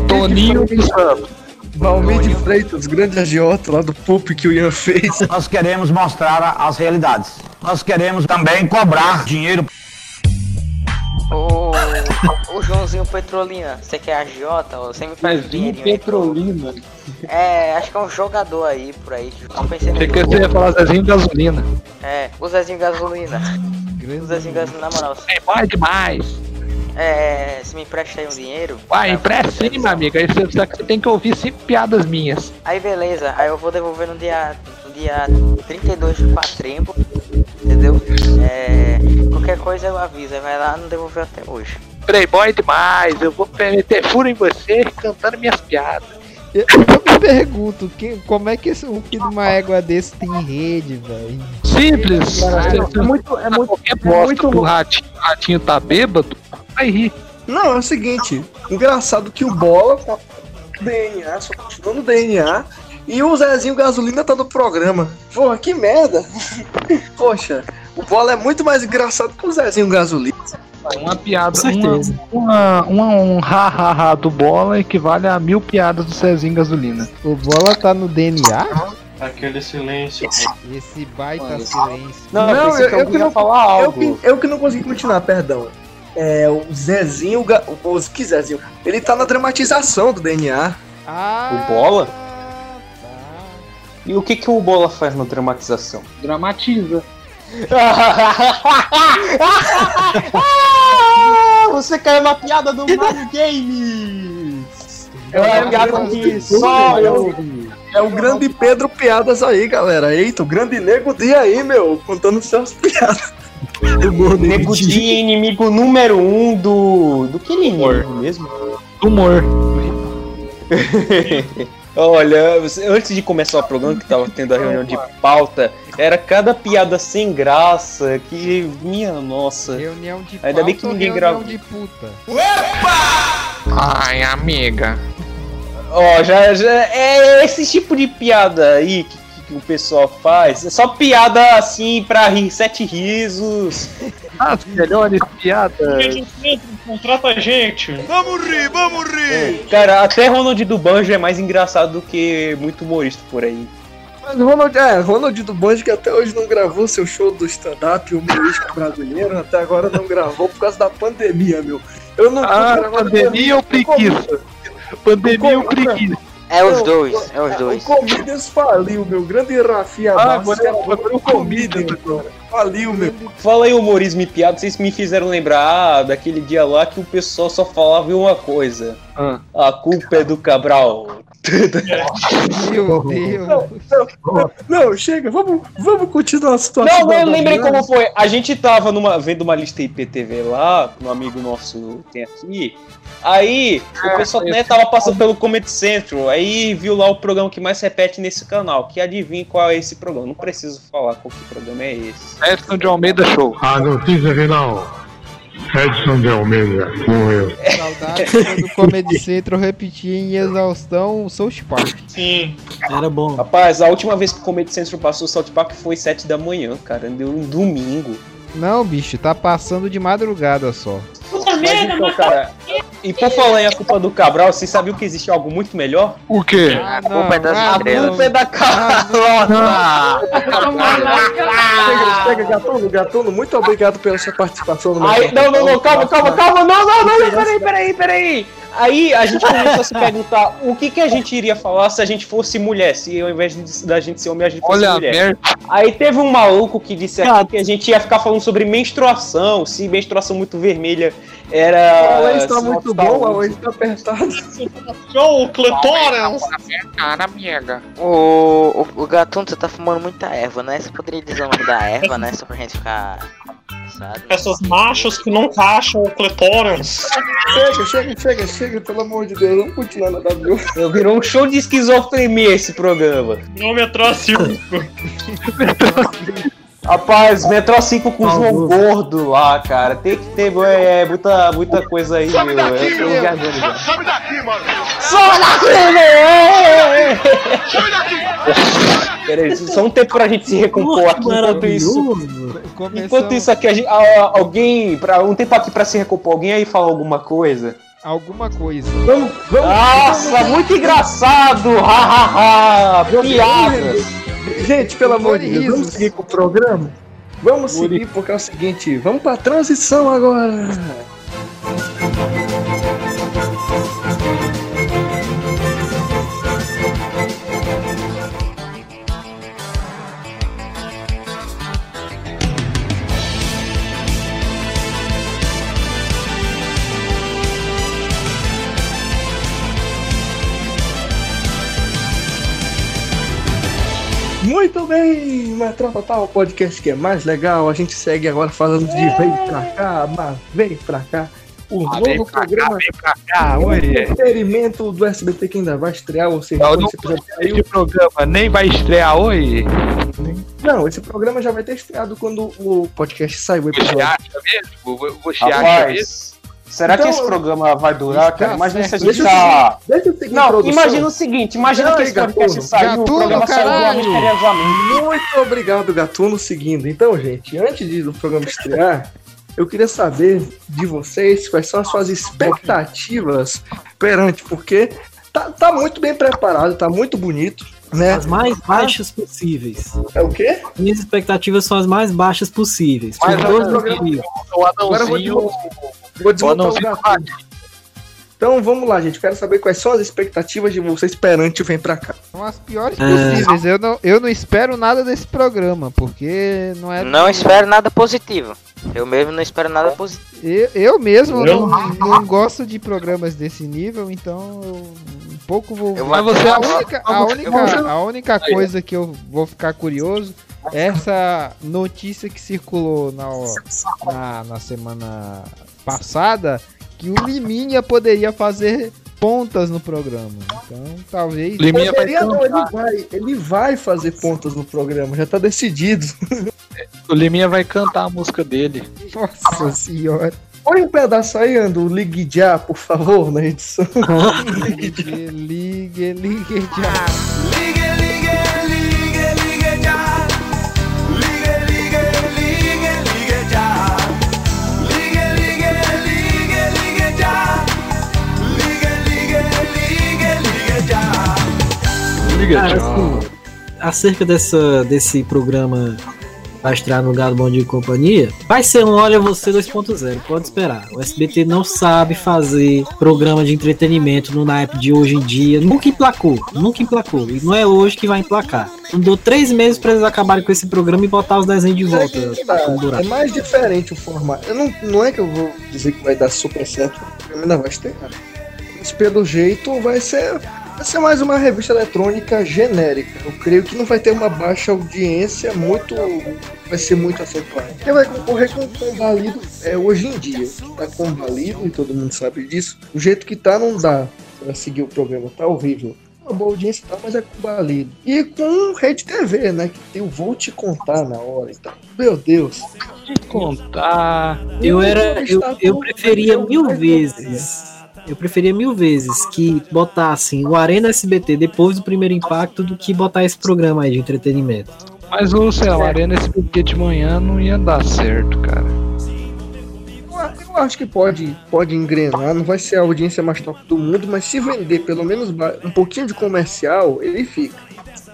Toninho do Santos. Valmir de Freitas, grande agiota lá do Pulp que o Ian fez. Nós queremos mostrar as realidades. Nós queremos também cobrar dinheiro. Ô, o Joãozinho Petrolina, você que é agiota, ó, você me faz aí. Petrolina. É, acho que é um jogador aí por aí. Não pensei Achei que você ia falar Zezinho Gasolina. É, o Zezinho Gasolina. O Zezinho Gasolina, na moral. É bom demais. É, se me empresta aí um dinheiro. Tá? empresta sim, meu amigo. Aí você, você tem que ouvir cinco piadas minhas. Aí beleza, aí eu vou devolver no dia, no dia 32 de patrimbo, entendeu? É, qualquer coisa eu aviso, vai lá, não devolveu até hoje. Playboy demais. Eu vou meter furo em você cantando minhas piadas. Eu, eu me pergunto, que, como é que esse, um filho de uma égua desse tem rede, velho? Simples. É muito, é muito, é muito que o ratinho, o ratinho tá bêbado, vai rir. Não, é o seguinte, engraçado que o Bola tá no DNA, só continua no DNA, e o Zezinho Gasolina tá no programa. Porra, que merda! Poxa, o Bola é muito mais engraçado que o Zezinho Gasolina. Uma piada, certeza. uma, uma, um ha-ha-ha do bola equivale a mil piadas do Cezinho Gasolina. O Bola tá no DNA? Aquele silêncio. Esse baita silêncio. Não, eu, eu que não, Eu que, eu que não consegui continuar, perdão. É, o Zezinho, o, o que Zezinho? Ele tá na dramatização do DNA. Ah, O Bola? E o que, que o Bola faz na dramatização? Dramatiza. Você caiu na piada do Mario Games! É uma piada que só eu. É o grande Pedro Piadas aí, galera. Eita, o grande nego dia aí, meu, contando suas piadas. Nego Di é inimigo número um do. Do que ele é inimigo mesmo? Humor. Olha, você- antes de começar o programa, que tava tendo a reunião de pauta, era cada piada sem graça que. Minha nossa. Reunião de Ainda bem que pauta ninguém gravou. de puta. Ai, amiga. Ó, já, já. É esse tipo de piada aí que, que o pessoal faz. É só piada assim pra rir, sete risos. As melhores piadas. Contrata a gente. Vamos rir, vamos rir. Cara, até Ronald do Banjo é mais engraçado do que muito humorista por aí. Mas Ronald, é, Ronald do Banjo que até hoje não gravou seu show do stand-up humorístico brasileiro, até agora não gravou por causa da pandemia, meu. Eu não Ah, pandemia ou preguiça? Pandemia ou preguiça? É os dois, é os dois. O Comedians faliu, meu. Grande Rafinha Ah, agora- era agora o Comedians, cara. Faliu, meu. Fala aí humorismo e piada, vocês me fizeram lembrar ah, daquele dia lá que o pessoal só falava uma coisa. Ah. A culpa é do Cabral. Meu Deus. Não, não, não, chega, vamos, vamos continuar a situação. Não, eu lembrei como foi. A gente tava numa, vendo uma lista IPTV lá, um amigo nosso tem aqui. Aí o pessoal né, tava passando pelo Comedy Central, aí viu lá o programa que mais se repete nesse canal. Que adivinha qual é esse programa? Não preciso falar qual que programa é esse. Edson de Almeida Show. A notícia final. Edson de Almeida morreu. Saudades quando o Comedy Central repetia em exaustão o South Park. Sim. Era bom. Rapaz, a última vez que o Comedy Central passou o South Park foi 7 da manhã, cara. Deu um domingo. Não, bicho, tá passando de madrugada só. Mas então, cara. E por falar em a culpa do Cabral, vocês sabiam que existe algo muito melhor? O quê? Ah, culpa é das ah, A estrelas. culpa é da Carlota! Chega, chega, Gatuno, Gatuno, muito obrigado pela sua participação no meu Aí, não, não, não, calma, calma, calma, não, não, não, não, peraí, peraí, peraí. Aí a gente começou a se perguntar o que, que a gente iria falar se a gente fosse mulher, se ao invés de, da gente ser homem, a gente fosse Olha a mulher. merda. Aí teve um maluco que disse aqui que a gente ia ficar falando sobre menstruação, se menstruação muito vermelha era. O Waze tá sinal muito de bom, saúde. o Waze tá apertado. Ô, Cletórias! Cara, amiga. O, o, o Gatuno, você tá fumando muita erva, né? Você poderia dizer o nome da erva, né? Só pra gente ficar. Sabe? Essas machos que não acham o Cletórias. Chega, chega, chega, chega, pelo amor de Deus, vamos continuar na W. Eu virou um show de esquizofrenia esse programa. Não metrô 5. Rapaz, Metrô 5 com o João Gordo lá, cara. Tem que ter é, muita, muita coisa aí, meu. Eu tô viajando já. Sobe daqui, mano. Sobe daqui, Peraí, só um tempo pra gente se recompor aqui. Enquanto isso, enquanto isso aqui, a gente- a- alguém. Pra, um tempo aqui pra se recompor. Alguém aí fala alguma coisa? Alguma coisa. Vamos, vamos. Nossa, muito engraçado! Ha, ha, ha. Piadas! Gente, pelo amor de Deus, vamos seguir com o programa? Vamos seguir porque é o seguinte, vamos pra transição agora. Muito bem, Metrô Total, o podcast que é mais legal. A gente segue agora falando de vem pra cá, mas vem pra cá. O Ah, vem novo cá, programa vem pra cá, o oi. experimento do SBT que ainda vai estrear, ou seja, Não, não esse programa nem vai estrear hoje. Não, esse programa já vai ter estreado quando o podcast sair o Você acha mesmo? Você acha mesmo? Será que Então, esse programa vai durar, cara? Tá Imagina se a certo. gente Deixa eu tá. Deixa eu seguir Não, imagina o seguinte, imagina que esse podcast Gatuno. saiu, o Gatuno, programa saiu lá caralho. misteriosamente. Muito obrigado, Gatuno, seguindo. Então, gente, antes de do programa estrear, eu queria saber de vocês quais são as suas expectativas perante, porque tá, tá muito bem preparado, tá muito bonito, né? As mais baixas possíveis. É o quê? Minhas expectativas são as mais baixas possíveis. Por Mas dois motivos. O Agora eu vou desmontar, O. Então vamos lá, gente. Quero saber quais são as expectativas de vocês perante o Vem Pra Cá. São as piores É. possíveis. Eu não, eu não espero nada desse programa, porque não é. Não espero nada positivo. Eu mesmo não espero nada positivo. Eu, eu mesmo Eu- não, não gosto de programas desse nível, então eu um pouco vou. Eu vou você, a até- única, a única, a única coisa que eu vou ficar curioso é essa notícia que circulou na, na, na semana passada que o Liminha poderia fazer pontas no programa. Então talvez. Liminha vai Poderia não, ele vai, ele vai fazer pontas no programa, já tá decidido. O Liminha vai cantar a música dele. Nossa senhora. Põe um pedaço aí, Ando, ligue já, por favor, na edição. Ligue, ligue, ligue já. Diga, Cara, assim, acerca dessa, desse programa vai estrear no lugar do Bom Dia e Companhia, vai ser um Olha Você 2.0, pode esperar. O SBT não sabe fazer programa de entretenimento no naipe de hoje em dia. Nunca emplacou, nunca emplacou. E não é hoje que vai emplacar. Não deu três meses pra eles acabarem com esse programa e botar os desenhos de volta. no É buraco. mais diferente o formato. Eu não, não é que eu vou dizer que vai dar super certo, ainda vai estrear. Mas pelo jeito vai ser, vai ser mais uma revista eletrônica genérica. Eu creio que não vai ter uma baixa audiência muito. Vai ser muito acentuada. Porque vai concorrer com o Convalido é, hoje em dia. Que tá Convalido, e todo mundo sabe disso. O jeito que tá não dá pra seguir o programa, tá horrível. Uma boa audiência e tal, mas é Convalido. E com Rede TV, né? Que o Vou Te Contar na hora e tal. Meu Deus. Contar. Eu era. Eu, eu preferia mil vezes. Eu preferia mil vezes que botassem o Arena SBT depois do primeiro impacto do que botar esse programa aí de entretenimento. Mas o, sei lá, o Arena SBT de manhã não ia dar certo, cara. Eu acho que pode, pode engrenar, não vai ser a audiência mais top do mundo, mas se vender pelo menos um pouquinho de comercial, ele fica.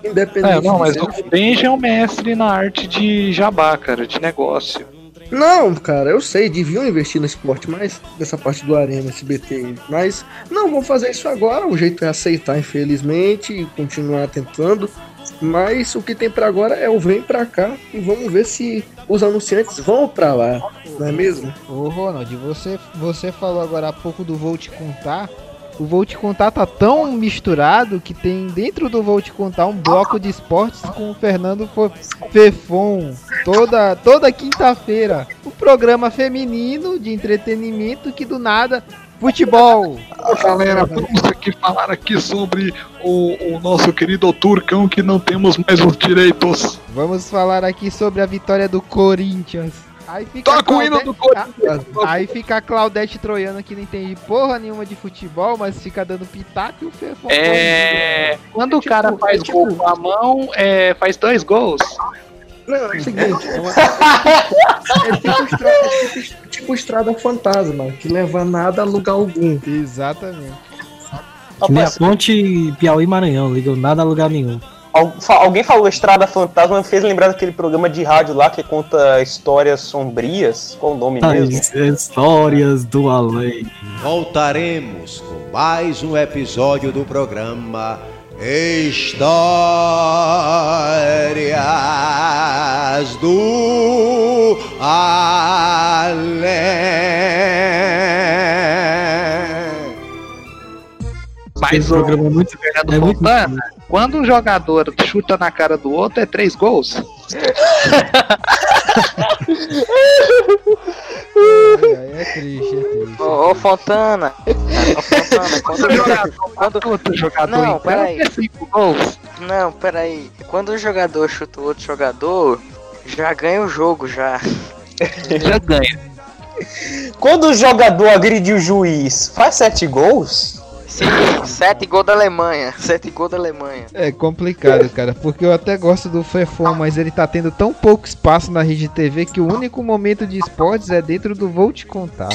Independente É, não, mas o. Benji é um mestre na arte de jabá, cara, de negócio. Não, cara, eu sei, deviam investir no esporte, mas dessa parte do Arena, SBT. Mas não vão fazer isso agora, o jeito é aceitar, infelizmente, e continuar tentando. Mas o que tem pra agora é o vem pra cá e vamos ver se os anunciantes vão pra lá, não é mesmo? Ô Ronald, você, você falou agora há pouco do Vou Te Contar. O Vou Te Contar tá tão misturado que tem dentro do Vou Te Contar um bloco de esportes com o Fernando Fo- Fefon. Toda, toda quinta-feira. O programa feminino de entretenimento que do nada. Futebol! Galera, vamos aqui falar aqui sobre o, o nosso querido Turcão que não temos mais os direitos. Vamos falar aqui sobre a vitória do Corinthians. Aí fica Toca o a hino Claudete- do Corinthians. Ah, Aí fica a Claudete Troiano que não entende porra nenhuma de futebol, mas fica dando pitaco e o Fefon. É. Quando o cara tipo, faz gol com a mão, é, faz dois gols. Não, é o seguinte, é, uma- é tipo, é tipo- tipo estrada fantasma, que leva nada a lugar algum. Exatamente. Que nem a ponte Piauí-Maranhão, ligam nada a lugar nenhum. Alguém falou Estrada Fantasma, me fez lembrar daquele programa de rádio lá que conta histórias sombrias. Qual o nome mesmo? As histórias do além. Voltaremos com mais um episódio do programa Histórias do Além. Mas o programa é muito- Fernando é muito Fontana, quando um jogador chuta na cara do outro, é três gols. Aí é triste, é triste. Ô, ô, Fontana. Ô, Fontana, quando o jogador. Quando... Outro jogador Não, peraí. é cinco gols. Não, peraí. Quando um jogador chuta o outro jogador, já ganha o jogo já. Já ganha. Quando o jogador agride o juiz, faz sete gols? Sim, sete gols da Alemanha. Sete gols da Alemanha. É complicado, cara, porque eu até gosto do Fefon, mas ele tá tendo tão pouco espaço na rede TV que o único momento de esportes é dentro do Vou Te Contar.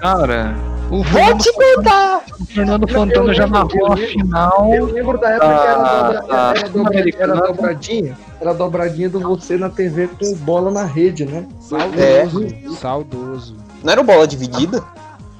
Cara, o Vou te contar! o Fernando Fontana já narrou a final. Eu lembro da época que era, Ah, dobra- ah, era, dobra- era dobradinha. Era a dobradinha do você na TV com bola na rede, né? Saudoso, saudoso. Não era o bola dividida?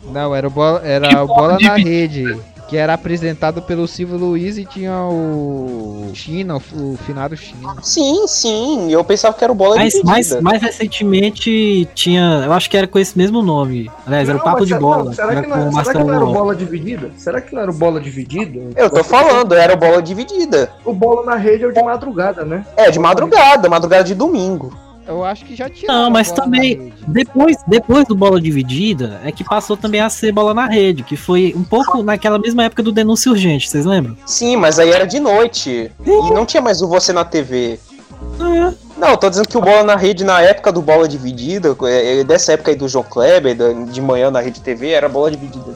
Não, era o bola, era Que o bola de na rede, que era apresentado pelo Silvio Luiz e tinha o China, o, o finado China. Sim, sim. Eu pensava que era o bola Mas dividida. mais, mais recentemente tinha. Eu acho que era com esse mesmo nome. Aliás, era o Não, Papo mas de será- Bola. não, será, que não, era- será que não era o bola dividida? Será que não era o bola dividida? Eu tô falando, era o bola dividida. O bola na rede é o de madrugada, né? É, de madrugada, madrugada de domingo. Eu acho que já tinha. Não, mas também, depois, depois do Bola Dividida, é que passou também a ser Bola na Rede, que foi um pouco naquela mesma época do Denúncia Urgente, vocês lembram? Sim, mas aí era de noite. E não tinha mais o Você na TV. É. Não, eu tô dizendo que o Bola na Rede, na época do Bola Dividida, é, é dessa época aí do João Kleber, de manhã na Rede TV, era Bola Dividida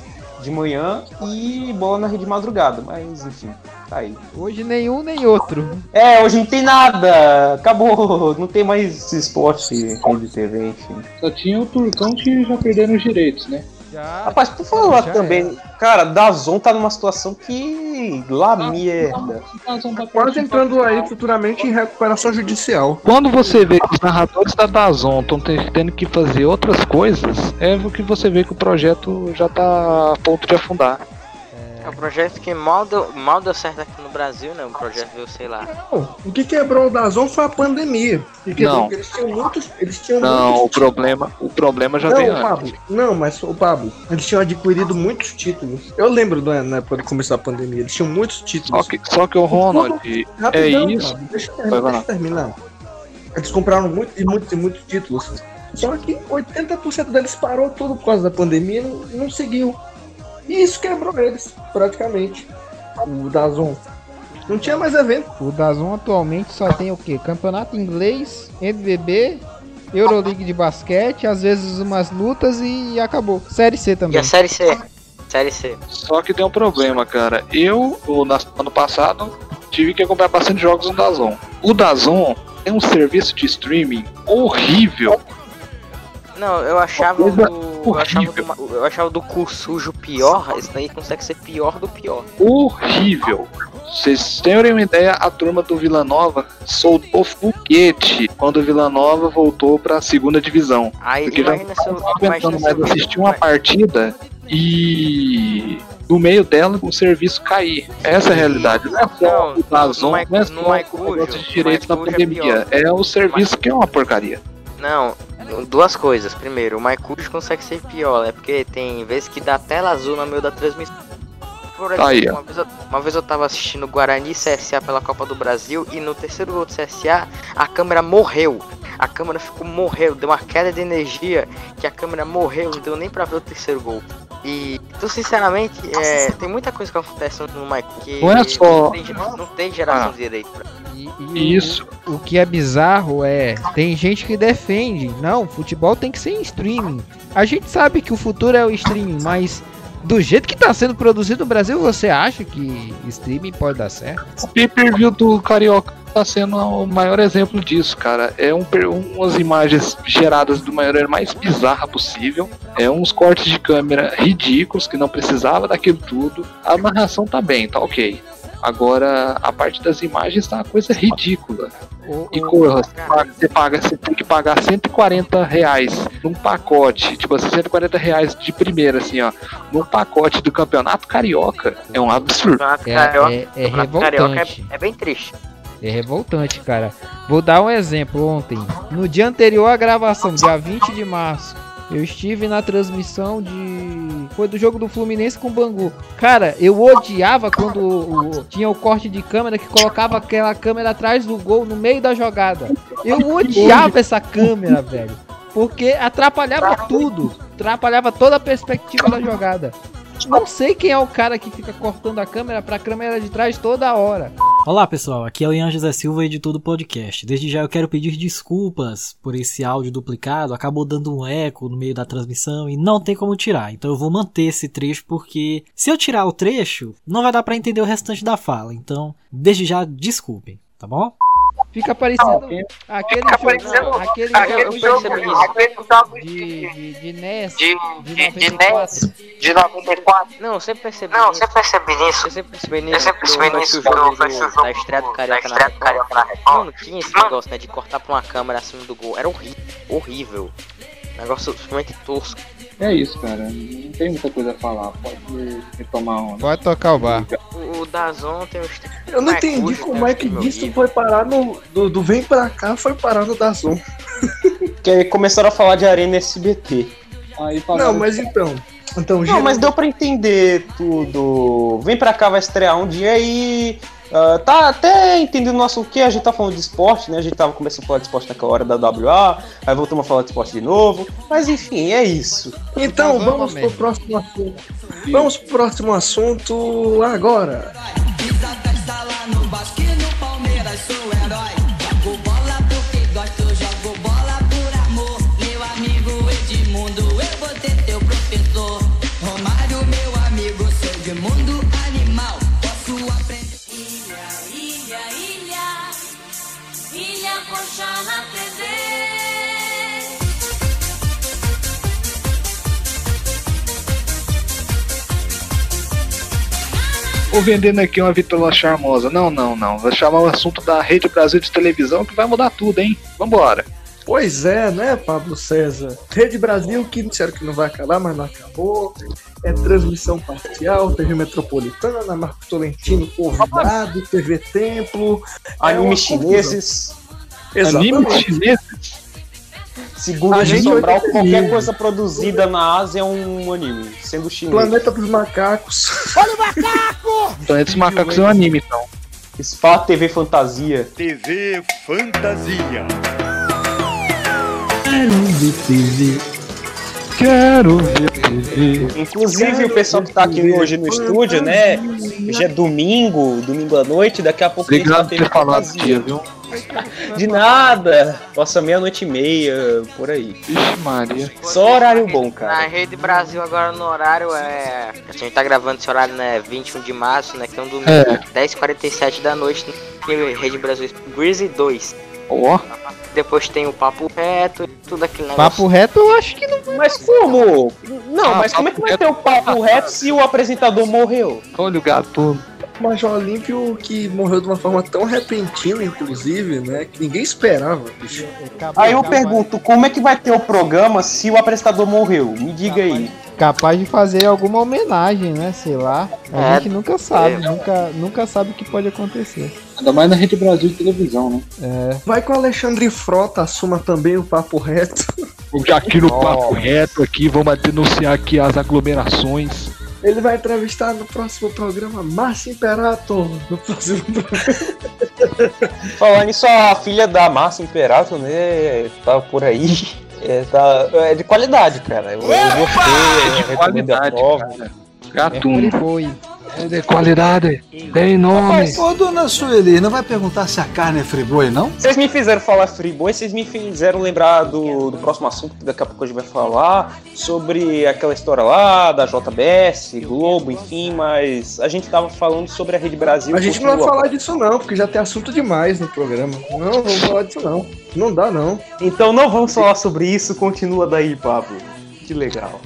de manhã e Bola na Rede de madrugada. Mas, enfim, tá aí. Hoje nenhum nem outro. É, hoje não tem nada. Acabou. Não tem mais esporte, Rede TV, enfim. Só tinha o Turcão que já perderam os direitos, né? Já, Rapaz, por falar também, cara, Dazon tá numa situação que lá merda. Quase entrando aí futuramente em recuperação judicial. Quando você vê que os narradores da Dazon estão tendo que fazer outras coisas, é o que você vê que o projeto já tá a ponto de afundar. É um projeto que mal deu, mal deu certo aqui no Brasil, né? O projeto veio, sei lá. Não, o que quebrou o Dazon foi a pandemia. Não. porque Eles tinham muitos. Eles tinham Não, muitos o problema, o problema já não, veio antes. Pablo, não, mas o Pablo, eles tinham adquirido muitos títulos. Eu lembro né, na época de começar a pandemia, eles tinham muitos títulos. Só que, só que o Ronald, é Rapidão, isso. Pablo, deixa, deixa eu terminar. Eles compraram muito, e muitos e muitos títulos. Só que 80% deles parou tudo por causa da pandemia e não, não seguiu. E isso quebrou eles, praticamente. O Dazon. Não tinha mais evento. O Dazon atualmente só tem o quê? Campeonato inglês, NBB, Euroleague de basquete, às vezes umas lutas e acabou. Série C E também. a Série C? Série C. Só que tem um problema, cara. Eu, o na- ano passado, tive que comprar bastante jogos no Dazon. O Dazon tem um serviço de streaming horrível. Não, eu achava Coisa do. Eu achava do, eu achava do cu sujo pior, esse daí consegue ser pior do pior. Horrível. Vocês terem uma ideia, a turma do Vila Nova soltou foguete quando o Vila Nova voltou pra segunda divisão. Aí Porque já não Imagina aguentando mais assistir uma partida e no meio dela o serviço cair. Essa é a realidade. Não é só o Dazon, não é só no o negócio de direito da Maicujo é pandemia. É o serviço que é uma porcaria. Não, duas coisas. Primeiro, o MyCujo consegue ser pior, é porque tem vezes que dá tela azul no meio da transmissão. Por exemplo, Aí, uma, vez eu, uma vez eu tava assistindo Guarani CSA pela Copa do Brasil e no terceiro gol do CSA a câmera morreu. A câmera ficou morreu, deu uma queda de energia que a câmera morreu, não deu nem pra ver o terceiro gol. E, então, sinceramente, é, tem muita coisa que acontece no MyCujo que Não é só- não tem, gera- não tem geração Ah. de direito. Pra... Isso. O que é bizarro é, tem gente que defende, não, futebol tem que ser em streaming. A gente sabe que o futuro é o streaming, mas do jeito que tá sendo produzido no Brasil, você acha que streaming pode dar certo? O pay-per-view do Carioca tá sendo o maior exemplo disso, cara. É um, umas imagens geradas do maneira mais bizarra possível. É uns cortes de câmera ridículos que não precisava daquilo tudo. A narração tá bem, tá ok. Agora a parte das imagens tá uma coisa ridícula. E corra, você paga, você paga, você tem que pagar 140 reais num pacote, tipo assim, 140 reais de primeira, assim, ó, num pacote do campeonato carioca. É um absurdo. Campeonato É- Carioca- é- é Carioca revoltante. é, é bem triste. É revoltante, cara. Vou dar um exemplo ontem. No dia anterior à gravação, dia 20 de março, eu estive na transmissão de. Foi do jogo do Fluminense com o Bangu. Cara, eu odiava quando o- o- tinha o corte de câmera que colocava aquela câmera atrás do gol no meio da jogada. Eu odiava essa câmera, velho. Porque atrapalhava tudo. Atrapalhava toda a perspectiva da jogada. Não sei quem é o cara que fica cortando a câmera pra câmera de trás toda hora. Olá pessoal, aqui é o Ian José Silva, editor do podcast. Desde já eu quero pedir desculpas por esse áudio duplicado, acabou dando um eco no meio da transmissão e não tem como tirar. Então eu vou manter esse trecho porque se eu tirar o trecho, não vai dar pra entender o restante da fala. Então, desde já desculpem, tá bom? Fica parecendo aquele Fica jogo, parecendo aquele aquele jogo, jogo, aquele de, de, de NES, de, de, de, de 94. NES, de 94. Não, eu sempre percebi Não, eu sempre percebi nisso. Eu sempre percebi nisso. Eu sempre percebi nisso quando do, do, da estreia do Carioca na Record. Mano, tinha esse negócio, né, de cortar pra uma câmera acima do gol. Era horrível, horrível. Negócio totalmente tosco. É isso, cara. Não tem muita coisa a falar. Pode retomar um. Pode tocar o bar. O, o Dazon tem os... Eu não entendi como é que disso foi parar no. Do, do Vem Pra Cá foi parar no Dazon. Que aí começaram a falar de Arena SBT. Aí Não, mas então. Então, Não, mas deu pra entender tudo. Vem pra cá, vai estrear um dia e. ah, tá até entendendo nosso o que a gente tá falando de esporte, né? A gente tava começando a falar de esporte naquela hora da WA, aí voltamos a falar de esporte de novo. Mas enfim, é isso. Então vamos pro próximo assunto. Vamos pro próximo assunto agora. Palmeiras sou herói. Jogo bola porque gosto, jogo bola por amor. Meu amigo Edmundo, eu vou ter teu professor. Romário, meu amigo, sou de mundo animal. Poxa na TV. Ou vendendo aqui uma vitrola charmosa. Não, não, não. Vai chamar o assunto da Rede Brasil de televisão que vai mudar tudo, hein? Vambora. Pois é, né, Pablo César? Rede Brasil, que disseram que não vai acabar, mas não acabou. É transmissão parcial, TV Metropolitana, Marcos Tolentino convidado, TV Templo. é Anime uma chineses. Confusão. Anime Exatamente. chineses? Segundo A gente Sobral, qualquer coisa produzida na Ásia é um anime, sendo chinês. Planeta dos Macacos. Então, esses macacos é um anime, então. Spa TV Fantasia. TV Fantasia. Quero ver TV. Inclusive, o pessoal que tá aqui hoje no estúdio, né? Hoje é domingo, domingo à noite, daqui a pouco Obrigado a gente vai ter fantasia. dia, viu? De nada! Passa meia-noite e meia, por aí. Ixi, Maria. Só horário bom, Na cara. Rede Brasil agora no horário é. A gente tá gravando esse horário, né? 21 de março, né? Que é um domingo, É. 10h47 da noite. Tem Rede Brasil Greasy 2. Ó, Depois tem o Papo Reto e tudo negócio. Papo reto eu acho que não vai. Mas como? Não, Ah, mas como é que vai ter o papo reto se o apresentador morreu? olha o gatuno. Major Olímpio que morreu de uma forma tão repentina, inclusive, né? Que ninguém esperava, bicho. Aí eu pergunto, como é que vai ter o programa se o apresentador morreu? Me diga aí. Capaz de fazer alguma homenagem, né? Sei lá. A É, gente nunca sabe, é. nunca, nunca sabe o que pode acontecer. Ainda mais na Rede Brasil de televisão, né? É. Vai que o Alexandre Frota assuma também o papo reto. Porque aqui no papo reto aqui, vamos denunciar aqui as aglomerações. Ele vai entrevistar no próximo programa Márcio Imperator. No próximo programa. Falar nisso, a filha da Márcia Imperato, né? Tá por aí. É, tá, é de qualidade, cara. Eu, eu gostei, eu recomendo a Qualidade, prova. cara. Gatuno. Foi. É de qualidade. Tem nome. Ô, dona Sueli, não vai perguntar se a carne é friboi, não? Vocês me fizeram falar Friboi, vocês me fizeram lembrar do, do próximo assunto que daqui a pouco a gente vai falar sobre aquela história lá da JBS, Globo, enfim, mas a gente tava falando sobre a Rede Brasil. A gente não vai falar disso não, porque já tem assunto demais no programa. Não, vamos falar disso não. Não dá não. Então não vamos falar sobre isso, continua daí, Pablo. Que legal.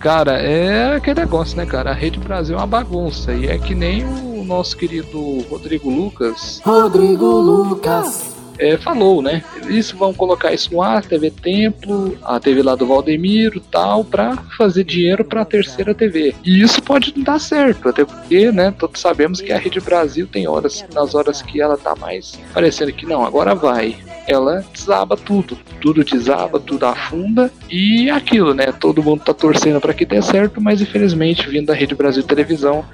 Cara, é aquele negócio, né, cara? A Rede Brasil é uma bagunça. E é que nem o nosso querido Rodrigo Lucas Rodrigo Lucas. é, falou, né? Isso vão colocar isso no ar, TV Templo, a TV lá do Valdemiro tal, pra fazer dinheiro pra terceira TV. E isso pode não dar certo, até porque, né, todos sabemos que a Rede Brasil tem horas, nas horas que ela tá mais parecendo que não, agora vai. Ela desaba tudo, tudo desaba, tudo afunda e é aquilo, né? Todo mundo tá torcendo pra que dê certo, mas infelizmente, vindo da Rede Brasil Televisão,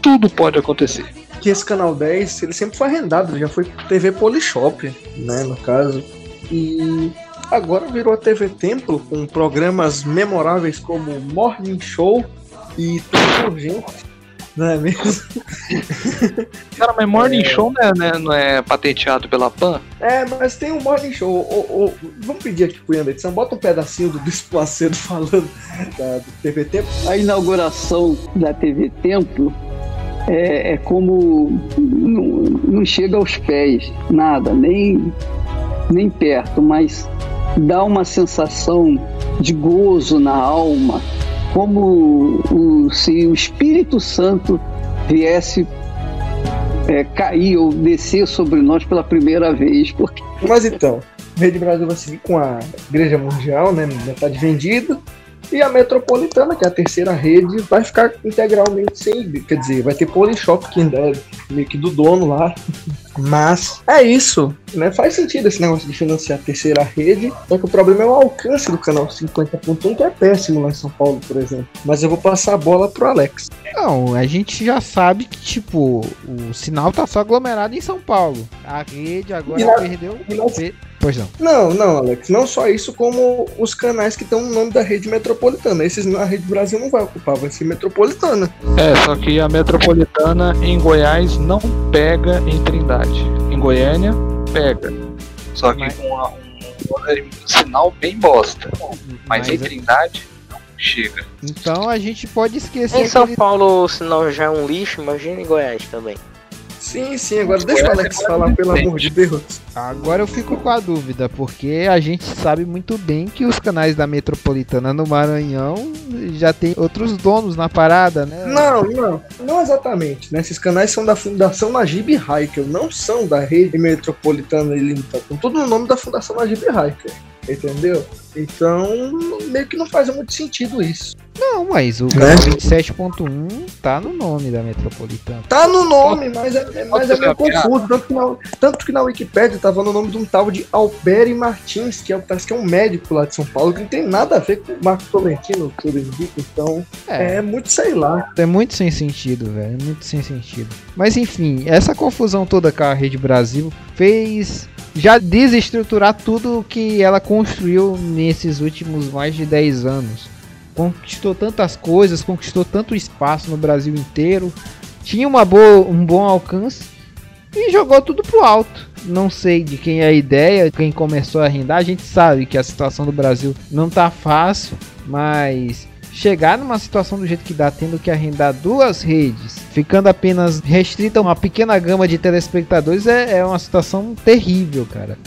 tudo pode acontecer. Que esse canal 10, ele sempre foi arrendado, já foi TV Polishop, né, no caso. E agora virou a TV Templo com programas memoráveis como Morning Show e Tudo Urgente. Não é mesmo? Cara, mas Morning Show não é, né, não é patenteado pela PAN? É, mas tem um Morning Show. Ô, ô, vamos pedir aqui pro Ian edição, bota um pedacinho do Bispo Macedo falando da, do TV Tempo. A inauguração da TV Templo é, é como não, não chega aos pés, nada, nem, nem perto, mas dá uma sensação de gozo na alma, como o, se o Espírito Santo viesse é, cair ou descer sobre nós pela primeira vez, porque Mas então, Rede Brasil vai seguir com a Igreja Mundial, né? Metade vendida. E a Metropolitana, que é a terceira rede, vai ficar integralmente sem. Quer dizer, vai ter Polishop que ainda é meio que do dono lá. Mas é isso, né? Faz sentido esse negócio de financiar a terceira rede. Só que o problema é o alcance do canal 50.1, que é péssimo lá em São Paulo, por exemplo. Mas eu vou passar a bola pro Alex. Não, a gente já sabe que, tipo, o sinal tá só aglomerado em São Paulo. A rede agora na- perdeu. e na- Pois não. Não, não, Alex. Não só isso, como os canais que estão no nome da rede metropolitana. Esses a rede Brasil não vai ocupar, vai ser metropolitana. É, só que a metropolitana em Goiás não pega em Trindade. Em Goiânia, pega. Só que com uma- um, um sinal bem bosta. Mas, Mas em é- Trindade, não chega. Então a gente pode esquecer. Em São aquele- Paulo, o sinal já é um lixo, imagina em Goiás também. Sim, sim, agora deixa o Alex falar, pelo amor de Deus. Agora eu fico com a dúvida, porque a gente sabe muito bem que os canais da Metropolitana no Maranhão já tem outros donos na parada, né? Não, não, não exatamente, né? Esses canais são da Fundação Najib Haikel, não são da rede metropolitana ilimitada. Estão tudo no nome da Fundação Najib Haikel, entendeu? Então, meio que não faz muito sentido isso. Não, mas o Né? canal 27.1 tá no nome da Metropolitana. Tá no nome, mas é, é- mas é meio confuso. Tanto que, na, tanto que na Wikipédia tava no nome de um tal de Alberi Martins, que é, parece que é um médico lá de São Paulo, que não tem nada a ver com o Marco Tolentino, que tudo indica. Então, é. muito, sei lá. É muito sem sentido, velho. É muito sem sentido. Mas enfim, essa confusão toda com a Rede Brasil fez já desestruturar tudo que ela construiu nesses últimos mais de 10 anos. Conquistou tantas coisas, conquistou tanto espaço no Brasil inteiro, tinha uma boa, um bom alcance e jogou tudo pro alto. Não sei de quem é a ideia, quem começou a arrendar. A gente sabe que a situação do Brasil não tá fácil, mas chegar numa situação do jeito que dá, tendo que arrendar duas redes, ficando apenas restrita a uma pequena gama de telespectadores, é, é uma situação terrível, cara.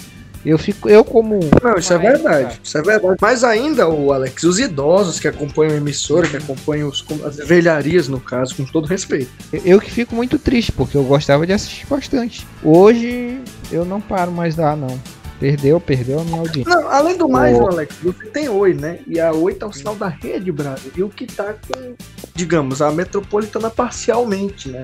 Eu fico, eu como. Não, isso é verdade. Isso é verdade. Mas ainda, o Alex, os idosos que acompanham a emissora, que acompanham os, as velharias, no caso, com todo respeito. Eu, eu que fico muito triste, porque eu gostava de assistir bastante. Hoje eu não paro mais lá, não. Perdeu, perdeu a minha audiência. Não, além do mais, ô, Alex, você tem Oi, né? E a Oi tá o sinal da Rede Brasil, que tá com, digamos, a metropolitana parcialmente, né?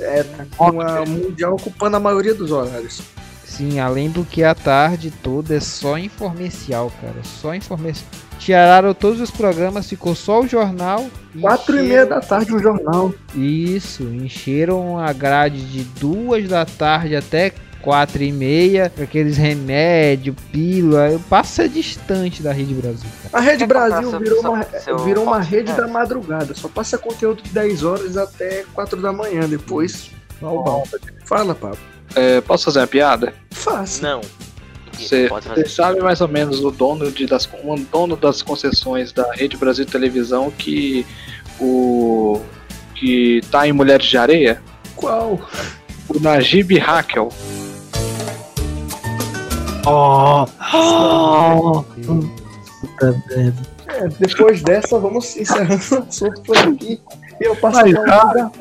É, tá com a mundial ocupando a maioria dos horários. Sim, além do que a tarde toda é só informercial, cara. Só informercial. Tiraram todos os programas, ficou só o jornal. Quatro e meia da tarde o jornal. Isso, encheram a grade de duas da tarde até quatro e meia, aqueles remédios, pílula, passa distante da Rede Brasil. cara. A Rede Brasil seu- virou seu- uma, seu- virou uma rede é. da madrugada. Só passa conteúdo de 10 horas até 4 da manhã. Depois, normal. Fala, Pablo. É, posso fazer uma piada? Faça. Não. Você sabe mais ou menos o dono, de, das, o dono das concessões da Rede Brasil Televisão que o que tá em Mulheres de Areia? Qual? O Najib Hakel. Oh, oh. Puta merda. É, depois dessa, vamos encerrando o assunto por aqui. E eu passo Mas.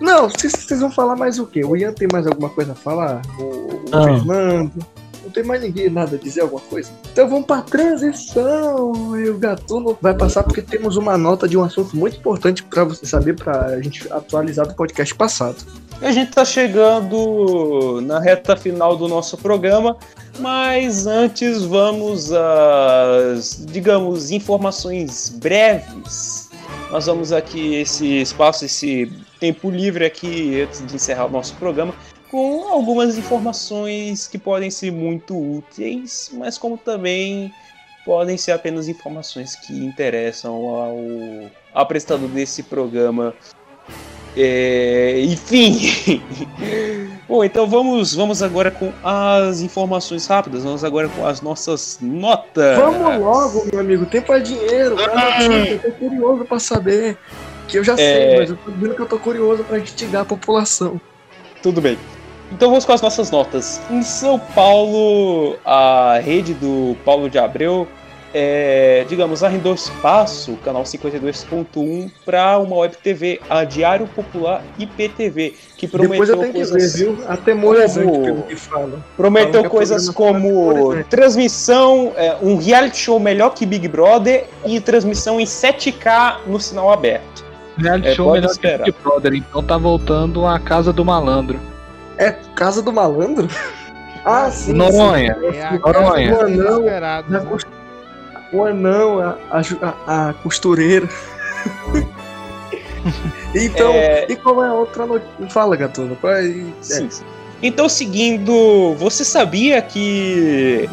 Não, vocês, vão falar mais o quê? O Ian tem mais alguma coisa a falar? O, o Não. Fernando? Tem mais ninguém nada a dizer alguma coisa? Então vamos pra transição. E o Gatuno vai passar porque temos uma nota de um assunto muito importante pra você saber, pra gente atualizar do podcast passado. A gente tá chegando na reta final do nosso programa, mas antes vamos às, digamos, informações breves. Nós vamos aqui esse espaço, esse tempo livre aqui antes de encerrar o nosso programa, com algumas informações que podem ser muito úteis, mas como também podem ser apenas informações que interessam ao apresentador desse programa. É, enfim. Bom, então vamos, vamos agora com as informações rápidas. Vamos agora com as nossas notas. Vamos logo, meu amigo. Tempo é dinheiro. Notícia, Eu tô curioso pra saber. Que eu já sei, É. mas eu tô dizendo que eu tô curioso pra instigar a população. Tudo bem. Então vamos com as nossas notas. Em São Paulo, a rede do Paulo de Abreu, é, digamos, arrendou espaço, canal 52.1, para uma web TV, a Diário Popular IPTV, que prometeu tenho que coisas ver, viu? Atemorizante como- pelo que fala. Prometeu coisas como transmissão, é, um reality show melhor que Big Brother e transmissão em 7K no sinal aberto. Reality É, show melhor esperar. que Big Brother, então tá voltando a Casa do Malandro. É Casa do Malandro? Ah, sim. Noronha. sim. É a Noronha. O anão, o anão, a, a a- costureira. então, É. e qual é a outra notícia? Fala, Gatuno. Qual é? Sim, sim. Então, seguindo, você sabia que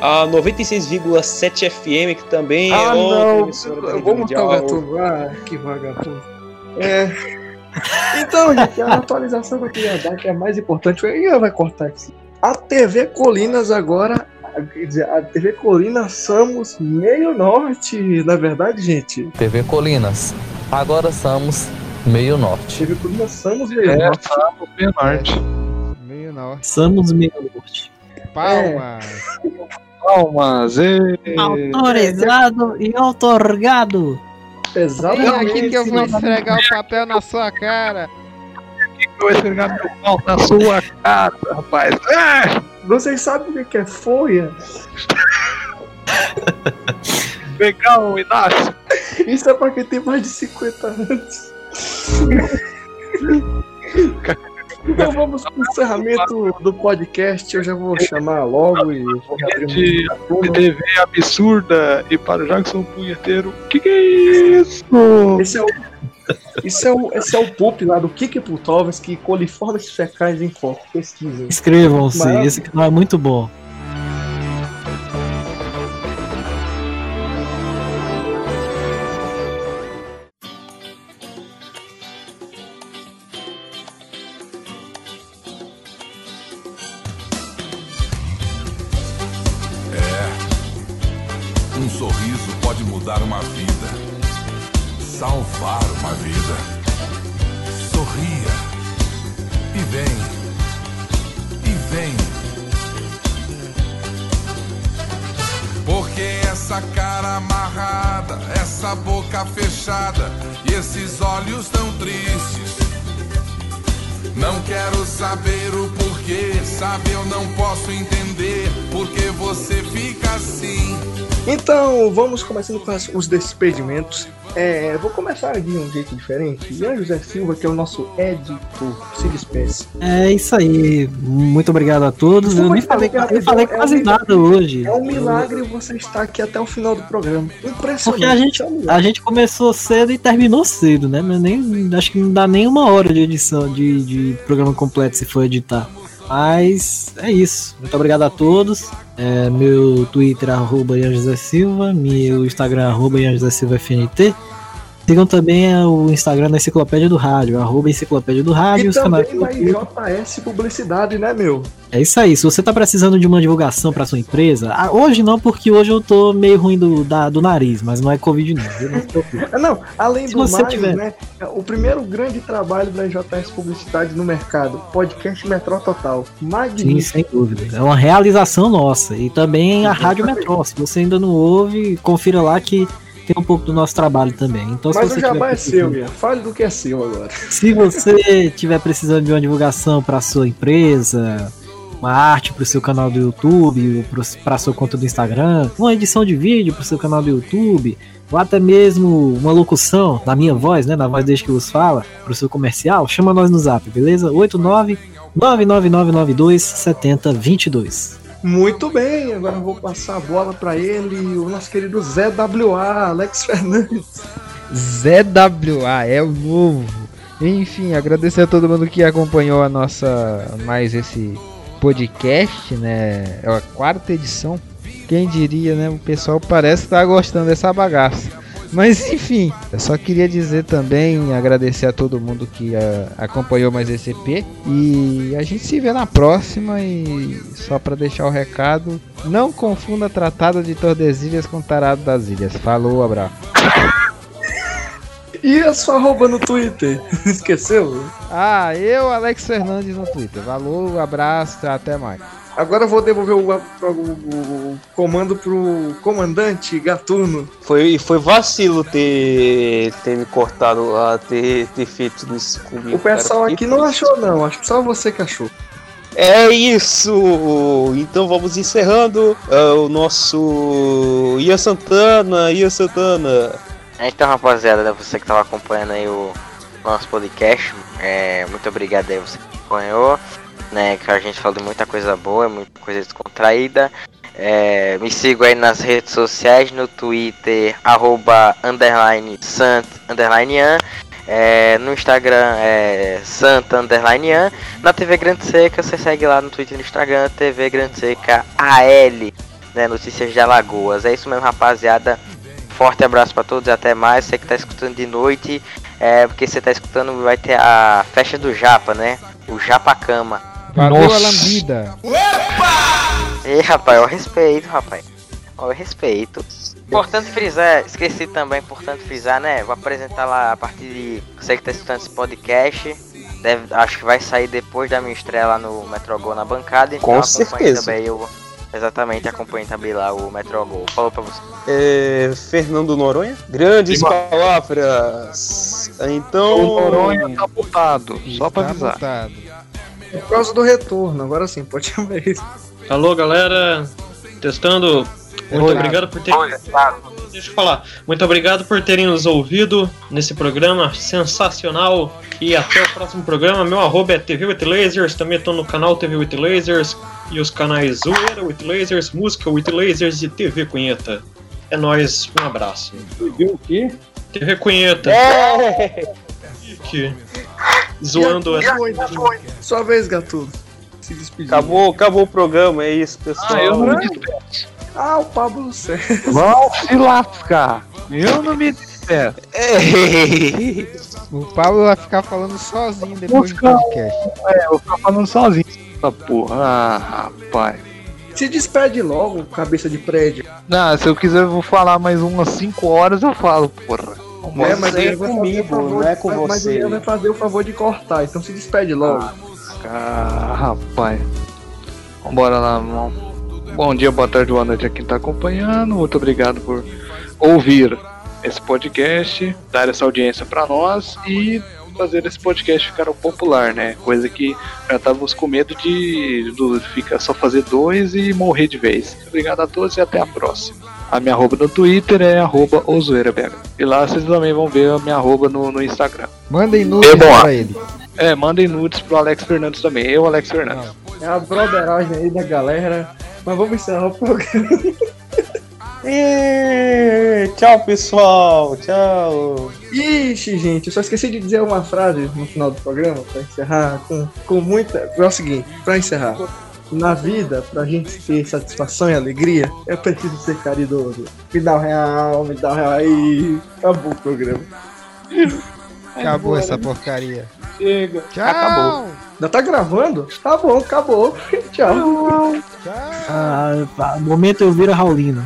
a 96,7 FM, que também Ah, é outra não. emissora da Eu Rede vou montar o Gatuno. Ah, que vagabundo. É. Então, gente, a atualização que eu queria dar, que é a mais importante, Ian vai cortar aqui. A TV Colinas agora. Quer dizer, a TV Colinas somos meio norte, na verdade, gente. TV Colinas. Agora somos meio norte. TV Colinas somos meio É, norte. no Meio Norte. meio norte. Somos meio norte. Palmas. Palmas. ê. Autorizado e outorgado. Vem aqui que eu vou esfregar o papel na sua cara. Eu vou esfregar meu pau na sua cara, rapaz. Ah! Vocês sabem o que que é folha? Legal, Inácio. Isso é pra quem tem mais de 50 anos. Então vamos pro encerramento do podcast. Eu já vou chamar logo e vou abrir De um TV absurda e para o Jackson Punheteiro. Que que é isso? Esse é o, esse é o, esse é o poop lá do Kiki Putovski, coliformes fecais em foco. Pesquisem. Inscrevam-se, esse canal é muito bom. Vamos começando com as- os despedimentos. É, vou começar de um jeito diferente. Ian José Silva, que é o nosso editor, se despeça. É isso aí. Muito obrigado a todos. Eu nem falei, eu falei quase nada hoje. É um milagre você estar aqui até o final do programa. Impressionante. Porque a gente, é a gente começou cedo e terminou cedo, né? Mas nem, acho que não dá nem uma hora de edição, de, de programa completo se for editar. Mas é isso. Muito obrigado a todos. É, meu Twitter arroba Ian Silva, meu Instagram arroba Ian Silva FNT. Sigam também é, o Instagram da Enciclopédia do Rádio, arroba Enciclopédia do Rádio. E também vai JS Publicidade, né, meu? é isso aí. Se você tá precisando de uma divulgação para sua empresa, ah, hoje não, porque hoje eu tô meio ruim do, da- do nariz, mas não é Covid não. Não. Ah, Não, além Se do mais, tiver- né? O primeiro grande trabalho da JS Publicidade no mercado, podcast Metrô Total. Sim, Magnífico. sem dúvida. É uma realização nossa. E também a Rádio Metrô. Se você ainda não ouve, confira lá que tem um pouco do nosso trabalho também. Então, se Mas você o jabá é seu, Ian. Fale do que é seu agora. Se você tiver precisando de uma divulgação para sua empresa, uma arte para o seu canal do YouTube, para sua conta do Instagram, uma edição de vídeo para o seu canal do YouTube, ou até mesmo uma locução na minha voz, né, na voz desde que vos fala, para o seu comercial, chama nós no Zap, beleza? 89 99992 7022. Muito bem, agora eu vou passar a bola pra ele, o nosso querido Zé WA, Alex Fernandes. ZWA é o novo. Enfim, agradecer a todo mundo que acompanhou a nossa mais esse podcast, né? É a quarta edição. Quem diria, né? O pessoal parece estar gostando dessa bagaça. Mas enfim, eu só queria dizer também, agradecer a todo mundo que ah, acompanhou mais esse EP. E a gente se vê na próxima. E só para deixar o recado, não confunda Tratado de Tordesilhas com Tarado das Ilhas. Falou, abraço. E a sua arroba no Twitter? Esqueceu? Ah, eu, Alex Fernandes no Twitter. Valeu, abraço, até mais. Agora eu vou devolver o, o- o comando pro comandante Gatuno. Foi, foi vacilo ter, ter me cortado, a ter, ter feito isso comigo. O pessoal cara. aqui não achou, não. Acho que só você que achou. É isso! Então vamos encerrando ah, o nosso Ian Santana, Ian Santana. Então, rapaziada, né, você que tava acompanhando aí o nosso podcast, é, muito obrigado aí você que acompanhou, né, que a gente falou muita coisa boa, muita coisa descontraída. É, me sigam aí nas redes sociais, no Twitter, arroba, underline, sant, underline, an, é, no Instagram é Santa Underline An. Na TV Grande Seca, você segue lá no Twitter e no Instagram, TV Grande Seca AL, né? Notícias de Alagoas. É isso mesmo, rapaziada. Forte abraço pra todos e até mais. Você que tá escutando de noite, é porque você tá escutando, vai ter a festa do Japa, né? O Japa Cama. Valeu, Nossa. a lambida. Ei, rapaz, eu respeito, rapaz. Eu respeito. Importante frisar, esqueci também, importante frisar, né? Vou apresentar lá a partir de você que tá escutando esse podcast. deve, acho que vai sair depois da minha estreia lá no Metrogol na bancada. Então Com certeza. Também o, exatamente, acompanhe também lá o Metrogol. Falou pra você. É, Fernando Noronha? Grandes Igual. palavras. Então. O Noronha tá botado, só pra avisar. É por causa do retorno, agora sim, pode chamar isso. Alô, galera. Testando. Muito Oi. obrigado por terem. Deixa eu falar. Muito obrigado por terem nos ouvido nesse programa sensacional. E até o próximo programa. Meu arroba é TV with Lasers. Também tô no canal TV with Lasers. E os canais Zoeira with Lasers, Música with Lasers e TV Cunheta. É nóis, um abraço. o quê? TV Cunheta. É. Que- Zoando essa. a- Sua vez, Gatuno. Se despedir. Acabou, acabou o programa, é isso, pessoal. Ah, eu não me despeço. Ah, o Pablo César. Vão se lascar. Eu não me despeço. O Pablo vai ficar falando sozinho depois do podcast. É, eu vou ficar falando sozinho. Essa porra. Ah, rapaz. Se despede logo, cabeça de prédio. Não, se eu quiser, eu vou falar mais umas 5 horas, eu falo, porra. É, mas Você ele é vai fazer comigo, o favor não é de- com mas- Mas você. ele vai fazer o favor de cortar, então se despede logo. Ah, rapaz. Vambora lá, irmão. Bom dia, boa tarde, boa noite a quem tá acompanhando. Muito obrigado por ouvir esse podcast, dar essa audiência pra nós e fazer esse podcast ficar popular, né? Coisa que já estávamos com medo de do, ficar só fazer dois e morrer de vez. Obrigado a todos e até a próxima. A minha arroba no Twitter é arroba ozoeirabh. E lá vocês também vão ver a minha arroba no, no Instagram. Mandem nudes É pra ele. É, mandem nudes pro Alex Fernandes também. Eu, Alex Fernandes. É a broderagem aí da galera. Mas vamos encerrar o programa. Ê, Tchau, pessoal. Tchau. Ixi, gente, eu só esqueci de dizer uma frase no final do programa pra encerrar com, com muita. É o seguinte, pra encerrar. Na vida, pra gente ter satisfação e alegria, é preciso ser caridoso. Me dá um real, me dá um real aí. Acabou o programa. Acabou essa porcaria. Chega. Tchau. Acabou. Ainda tá gravando? Tá bom, acabou. Tchau. Ah, pá, momento eu viro a Raulino.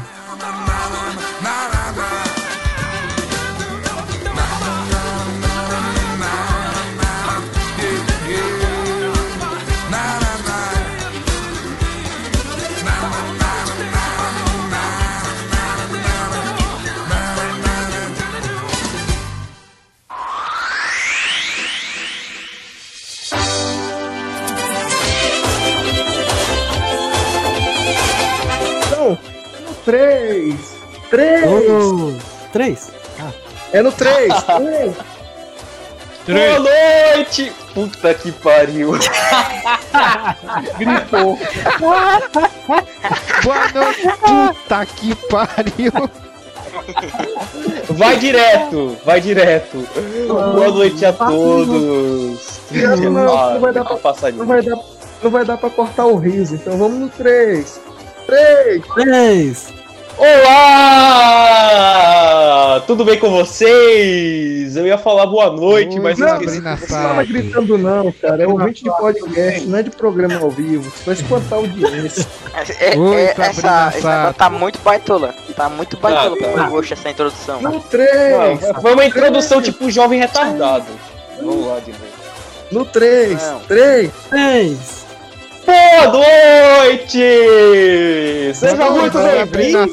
3! 3! 3? É no 3! 3! Boa noite! Puta que pariu! Gritou! Boa noite! Puta que pariu! Vai direto, vai direto. Boa noite a todos. Não, vai dar não, vai dar, não vai dar pra cortar o riso, então vamos no 3. 3! 3! Olá! Tudo bem com vocês? Eu ia falar boa noite, mas eu Não, esqueci. não tava gritando não, cara. É ouvinte de podcast, não é de programa ao vivo. Vai espantar a audiência. É, Oi, é, Sabrina essa, esse Sato. negócio tá muito baitola. Tá muito baitola Tá, pro tá. gosto essa introdução. No 3. Não, foi uma introdução tipo jovem retardado. Vamos lá de novo. No 3. Não. 3. 3. Boa noite! Seja Boa muito bem-vindo!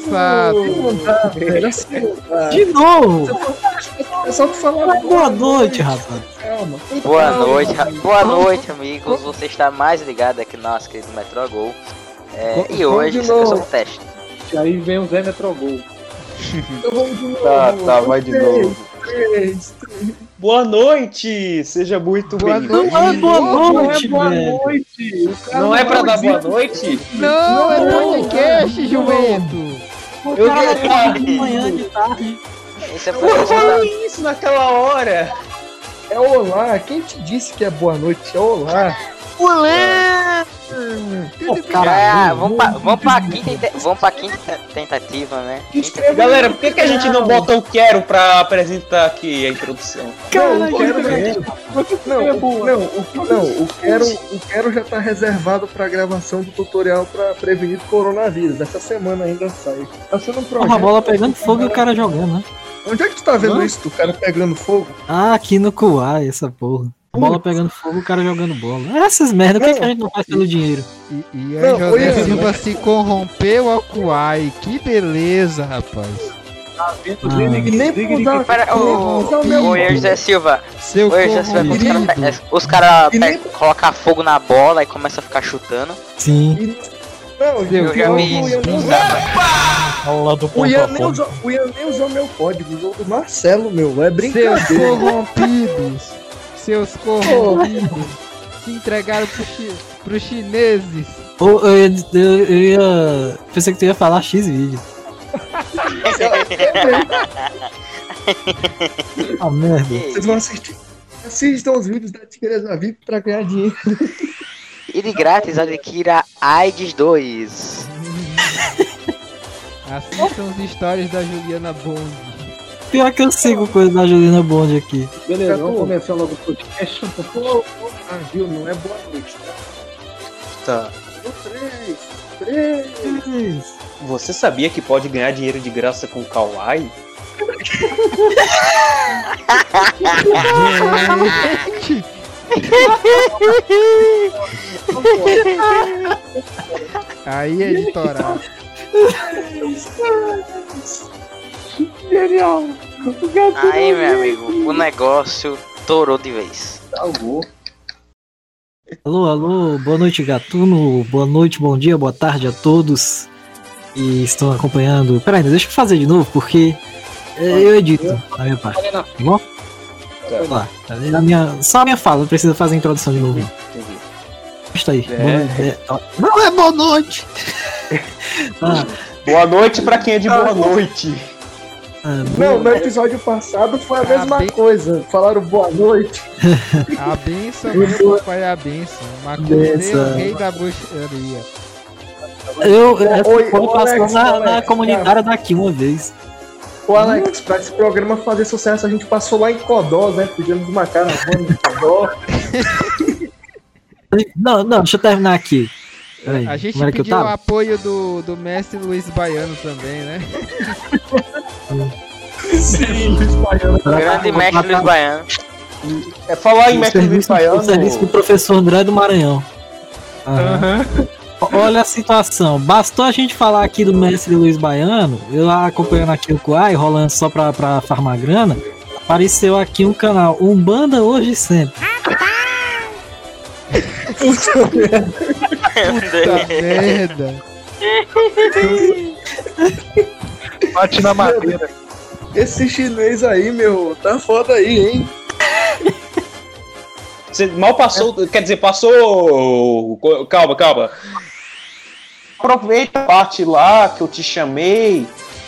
De novo. É só tu falar Boa noite, rapaz. Boa noite, boa noite, amigos. Você está mais ligado aqui no nosso querido Metrogol. É, e hoje eu sou um teste. E aí vem o Zé Metrogol. Então vamos de novo. Tá, tá, vai de Três, novo. três. Boa noite! Seja muito Boa bem-vindo. noite. Não é boa noite, boa velho. noite. O cara Não é pra dar boa noite? Não, é podcast, jumento. O Eu cara tá de manhã, de tarde. Isso é falei isso naquela hora. É olá. Quem te disse que é boa noite? É olá. Olé! Pô, É, vamos pra, vamos pra quinta, vamos pra quinta tentativa, né? Quinta- Galera, por que, que a gente não bota o Quero pra apresentar aqui a introdução? Não, o quero não, não, o- não, o, não, o quero, o quero já tá reservado pra gravação do tutorial pra prevenir o coronavírus. Essa semana ainda sai. Tá sendo um projeto. bola pegando fogo e o cara jogando, né? Onde é que tu tá vendo isso, do cara pegando fogo? Ah, aqui no Kuai, essa porra. Bola pegando fogo, o cara jogando bola. Essas merda, o que, que a gente não faz pelo dinheiro? E, e aí Não, José oi, Silva se corrompeu ao Kuai. Que beleza, rapaz. E nem Para, usar o meu ô, José Silva. Seu Ô, José Silva, os caras cara E nem- colocam fogo na bola e começa a ficar chutando. Sim. Não, Eu já vi o isso. Ian nem usou- Fala do o ponto Ian a nem usou- o Ian nem usou meu código, usou o do Marcelo, meu. É Seus brincadeira. corrompidos. Seus corrompidos. Se entregaram pro chi- pros chineses. Eu, ia, eu, eu ia. Pensei que tu ia falar X vídeo. Ah, merda. Vocês vão assistir. Assistam os vídeos da Tigresa VIP pra ganhar dinheiro. E de grátis, adquira AIDS 2. Assistam os stories da Juliana Bond. Pior que eu sigo coisa da Juliana Bond aqui. Beleza, vamos começar logo o podcast. Ah, viu? Não é boa noite, tá? Tá. No três, três. Você sabia que pode ganhar dinheiro de graça com Kawaii? Gente, aí é editorar. Genial. O gato Aí, meu amigo, o negócio torou de vez. salvou. Alô, alô, boa noite, Gatuno. Boa noite, bom dia, boa tarde a todos que estão acompanhando. Peraí, deixa eu fazer de novo, porque eu edito a minha parte. Tá bom? Vamos lá. A minha, só a minha fala, não precisa fazer a introdução de novo. Está aí. É. Boa. É, não é boa noite! Ah, Boa noite pra quem é de boa noite. Ah, Não, no episódio passado foi a mesma coisa. Falaram boa noite. A benção, meu papai é a benção. Macumbeiro, Benção. rei da bruxaria. eu, essa Oi, foi passou Alex, na, Alex, na comunitária daqui uma vez. Ô Alex, pra esse programa fazer sucesso, a gente passou lá em Codó, né? Pedimos uma caravana em Codó. Não, não, deixa eu terminar aqui. Peraí, A gente pediu o apoio do, do mestre Luiz Baiano também, né? Sim, Luiz Baiano. Grande mestre Luiz Baiano. É falar em O mestre Luiz serviço, o serviço do Baiano. professor André do Maranhão. Aham. Olha a situação. Bastou a gente falar aqui do mestre Luiz Baiano, eu lá acompanhando aqui o Kuai, rolando só pra, pra farmar grana, apareceu aqui um canal Umbanda Hoje e Sempre. Puta merda. Bate na madeira. Esse chinês aí, meu, tá foda aí, hein? Você mal passou, quer dizer, passou. Calma, calma. Aproveita a parte lá que eu te chamei,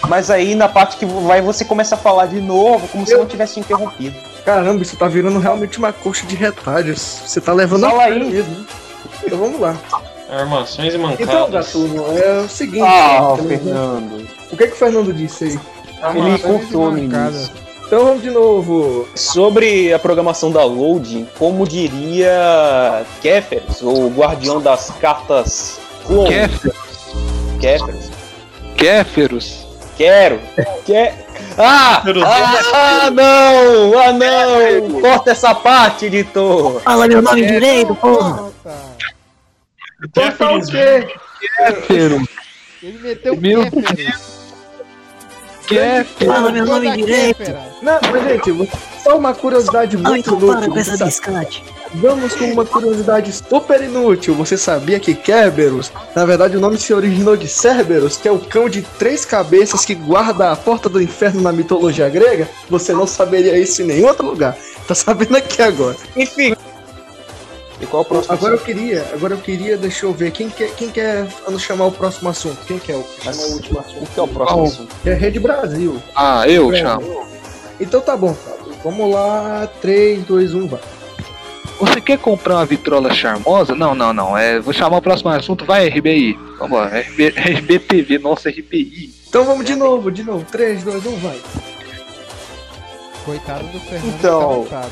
mas aí na parte que vai você começa a falar de novo, como se eu não tivesse interrompido. Caramba, isso tá virando realmente uma coxa de retalhos. Você tá levando Fala a aí. mesmo. Então vamos lá. Armações e mancadas. Então, Gatuno, é o seguinte. Ah, né, Fernando. O que que o Fernando disse aí? Ele início. Então vamos de novo. Sobre a programação da Loading, como diria Kéferes, o guardião das cartas clone. Kéferos. Kéferes. Kéferos. Quero. Quer... Ah! Ah, não! Ah, não! Corta essa parte, editor! Fala meu nome direito, porra! Cortar o quê? Kéfero. Ele meteu o Meu Kéfero. Kéfero. Fala meu nome direito! Kéfera. Não, mas gente, só uma curiosidade Não, muito então para com essa biscate. Vamos com uma curiosidade super inútil. Você sabia que Kerberos, na verdade o nome se originou de Cerberus, que é o cão de três cabeças que guarda a porta do inferno na mitologia grega? Você não saberia isso em nenhum outro lugar. Tá sabendo aqui agora. Enfim. E qual é o próximo Agora eu assunto? queria, agora eu queria, deixa eu ver, quem quer, quem quer nos chamar o próximo assunto? Quem quer o, chamar o último assunto? O que é o próximo Qual? assunto? É Rede Brasil. Ah, eu É. chamo. Então tá bom, Fábio. Vamos lá, 3, 2, 1, vai. Você quer comprar uma vitrola charmosa? Não, não, não. É, vou chamar o próximo assunto. Vai, RBI. Vamos lá. RB, RBTV, nossa, RBI. Então vamos de novo, de novo. 3, 2, 1, vai. Coitado do Fernando Então. tá.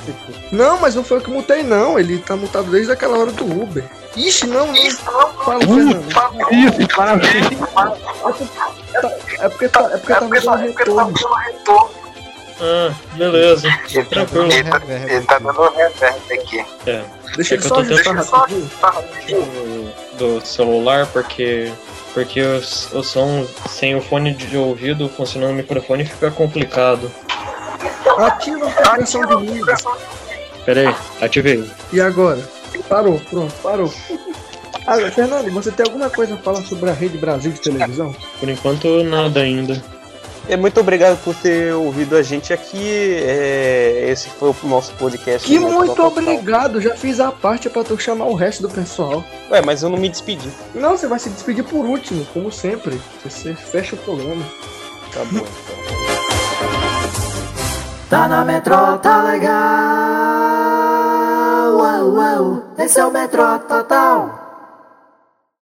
Não, mas não foi eu que mutei, não. Ele tá mutado desde aquela hora do Uber. Ixi, não, não. Fala, Fernando. Isso, parabéns. É porque tá, é porque tá fazendo retorno. Ah, beleza. Tranquilo. Ele tá, ele tá dando reverb aqui. É. Deixa é ele que eu só tô tentando do celular porque porque o, o som sem o fone de ouvido funcionando no microfone fica complicado. Ativa a compressão de ruído. Pera aí, ativei. E agora? Parou, pronto, parou. Ah, Fernando, você tem alguma coisa a falar sobre a Rede Brasil de televisão? Por enquanto nada ainda. É, muito obrigado por ter ouvido a gente aqui. É, esse foi o nosso podcast. Que muito Total. obrigado, já fiz a parte pra tu chamar o resto do pessoal. Ué, mas eu não me despedi. Não, você vai se despedir por último, como sempre. Você fecha o programa. Tá bom, então. Tá na metrô, tá legal. Uau, uau. Esse é o metrô total.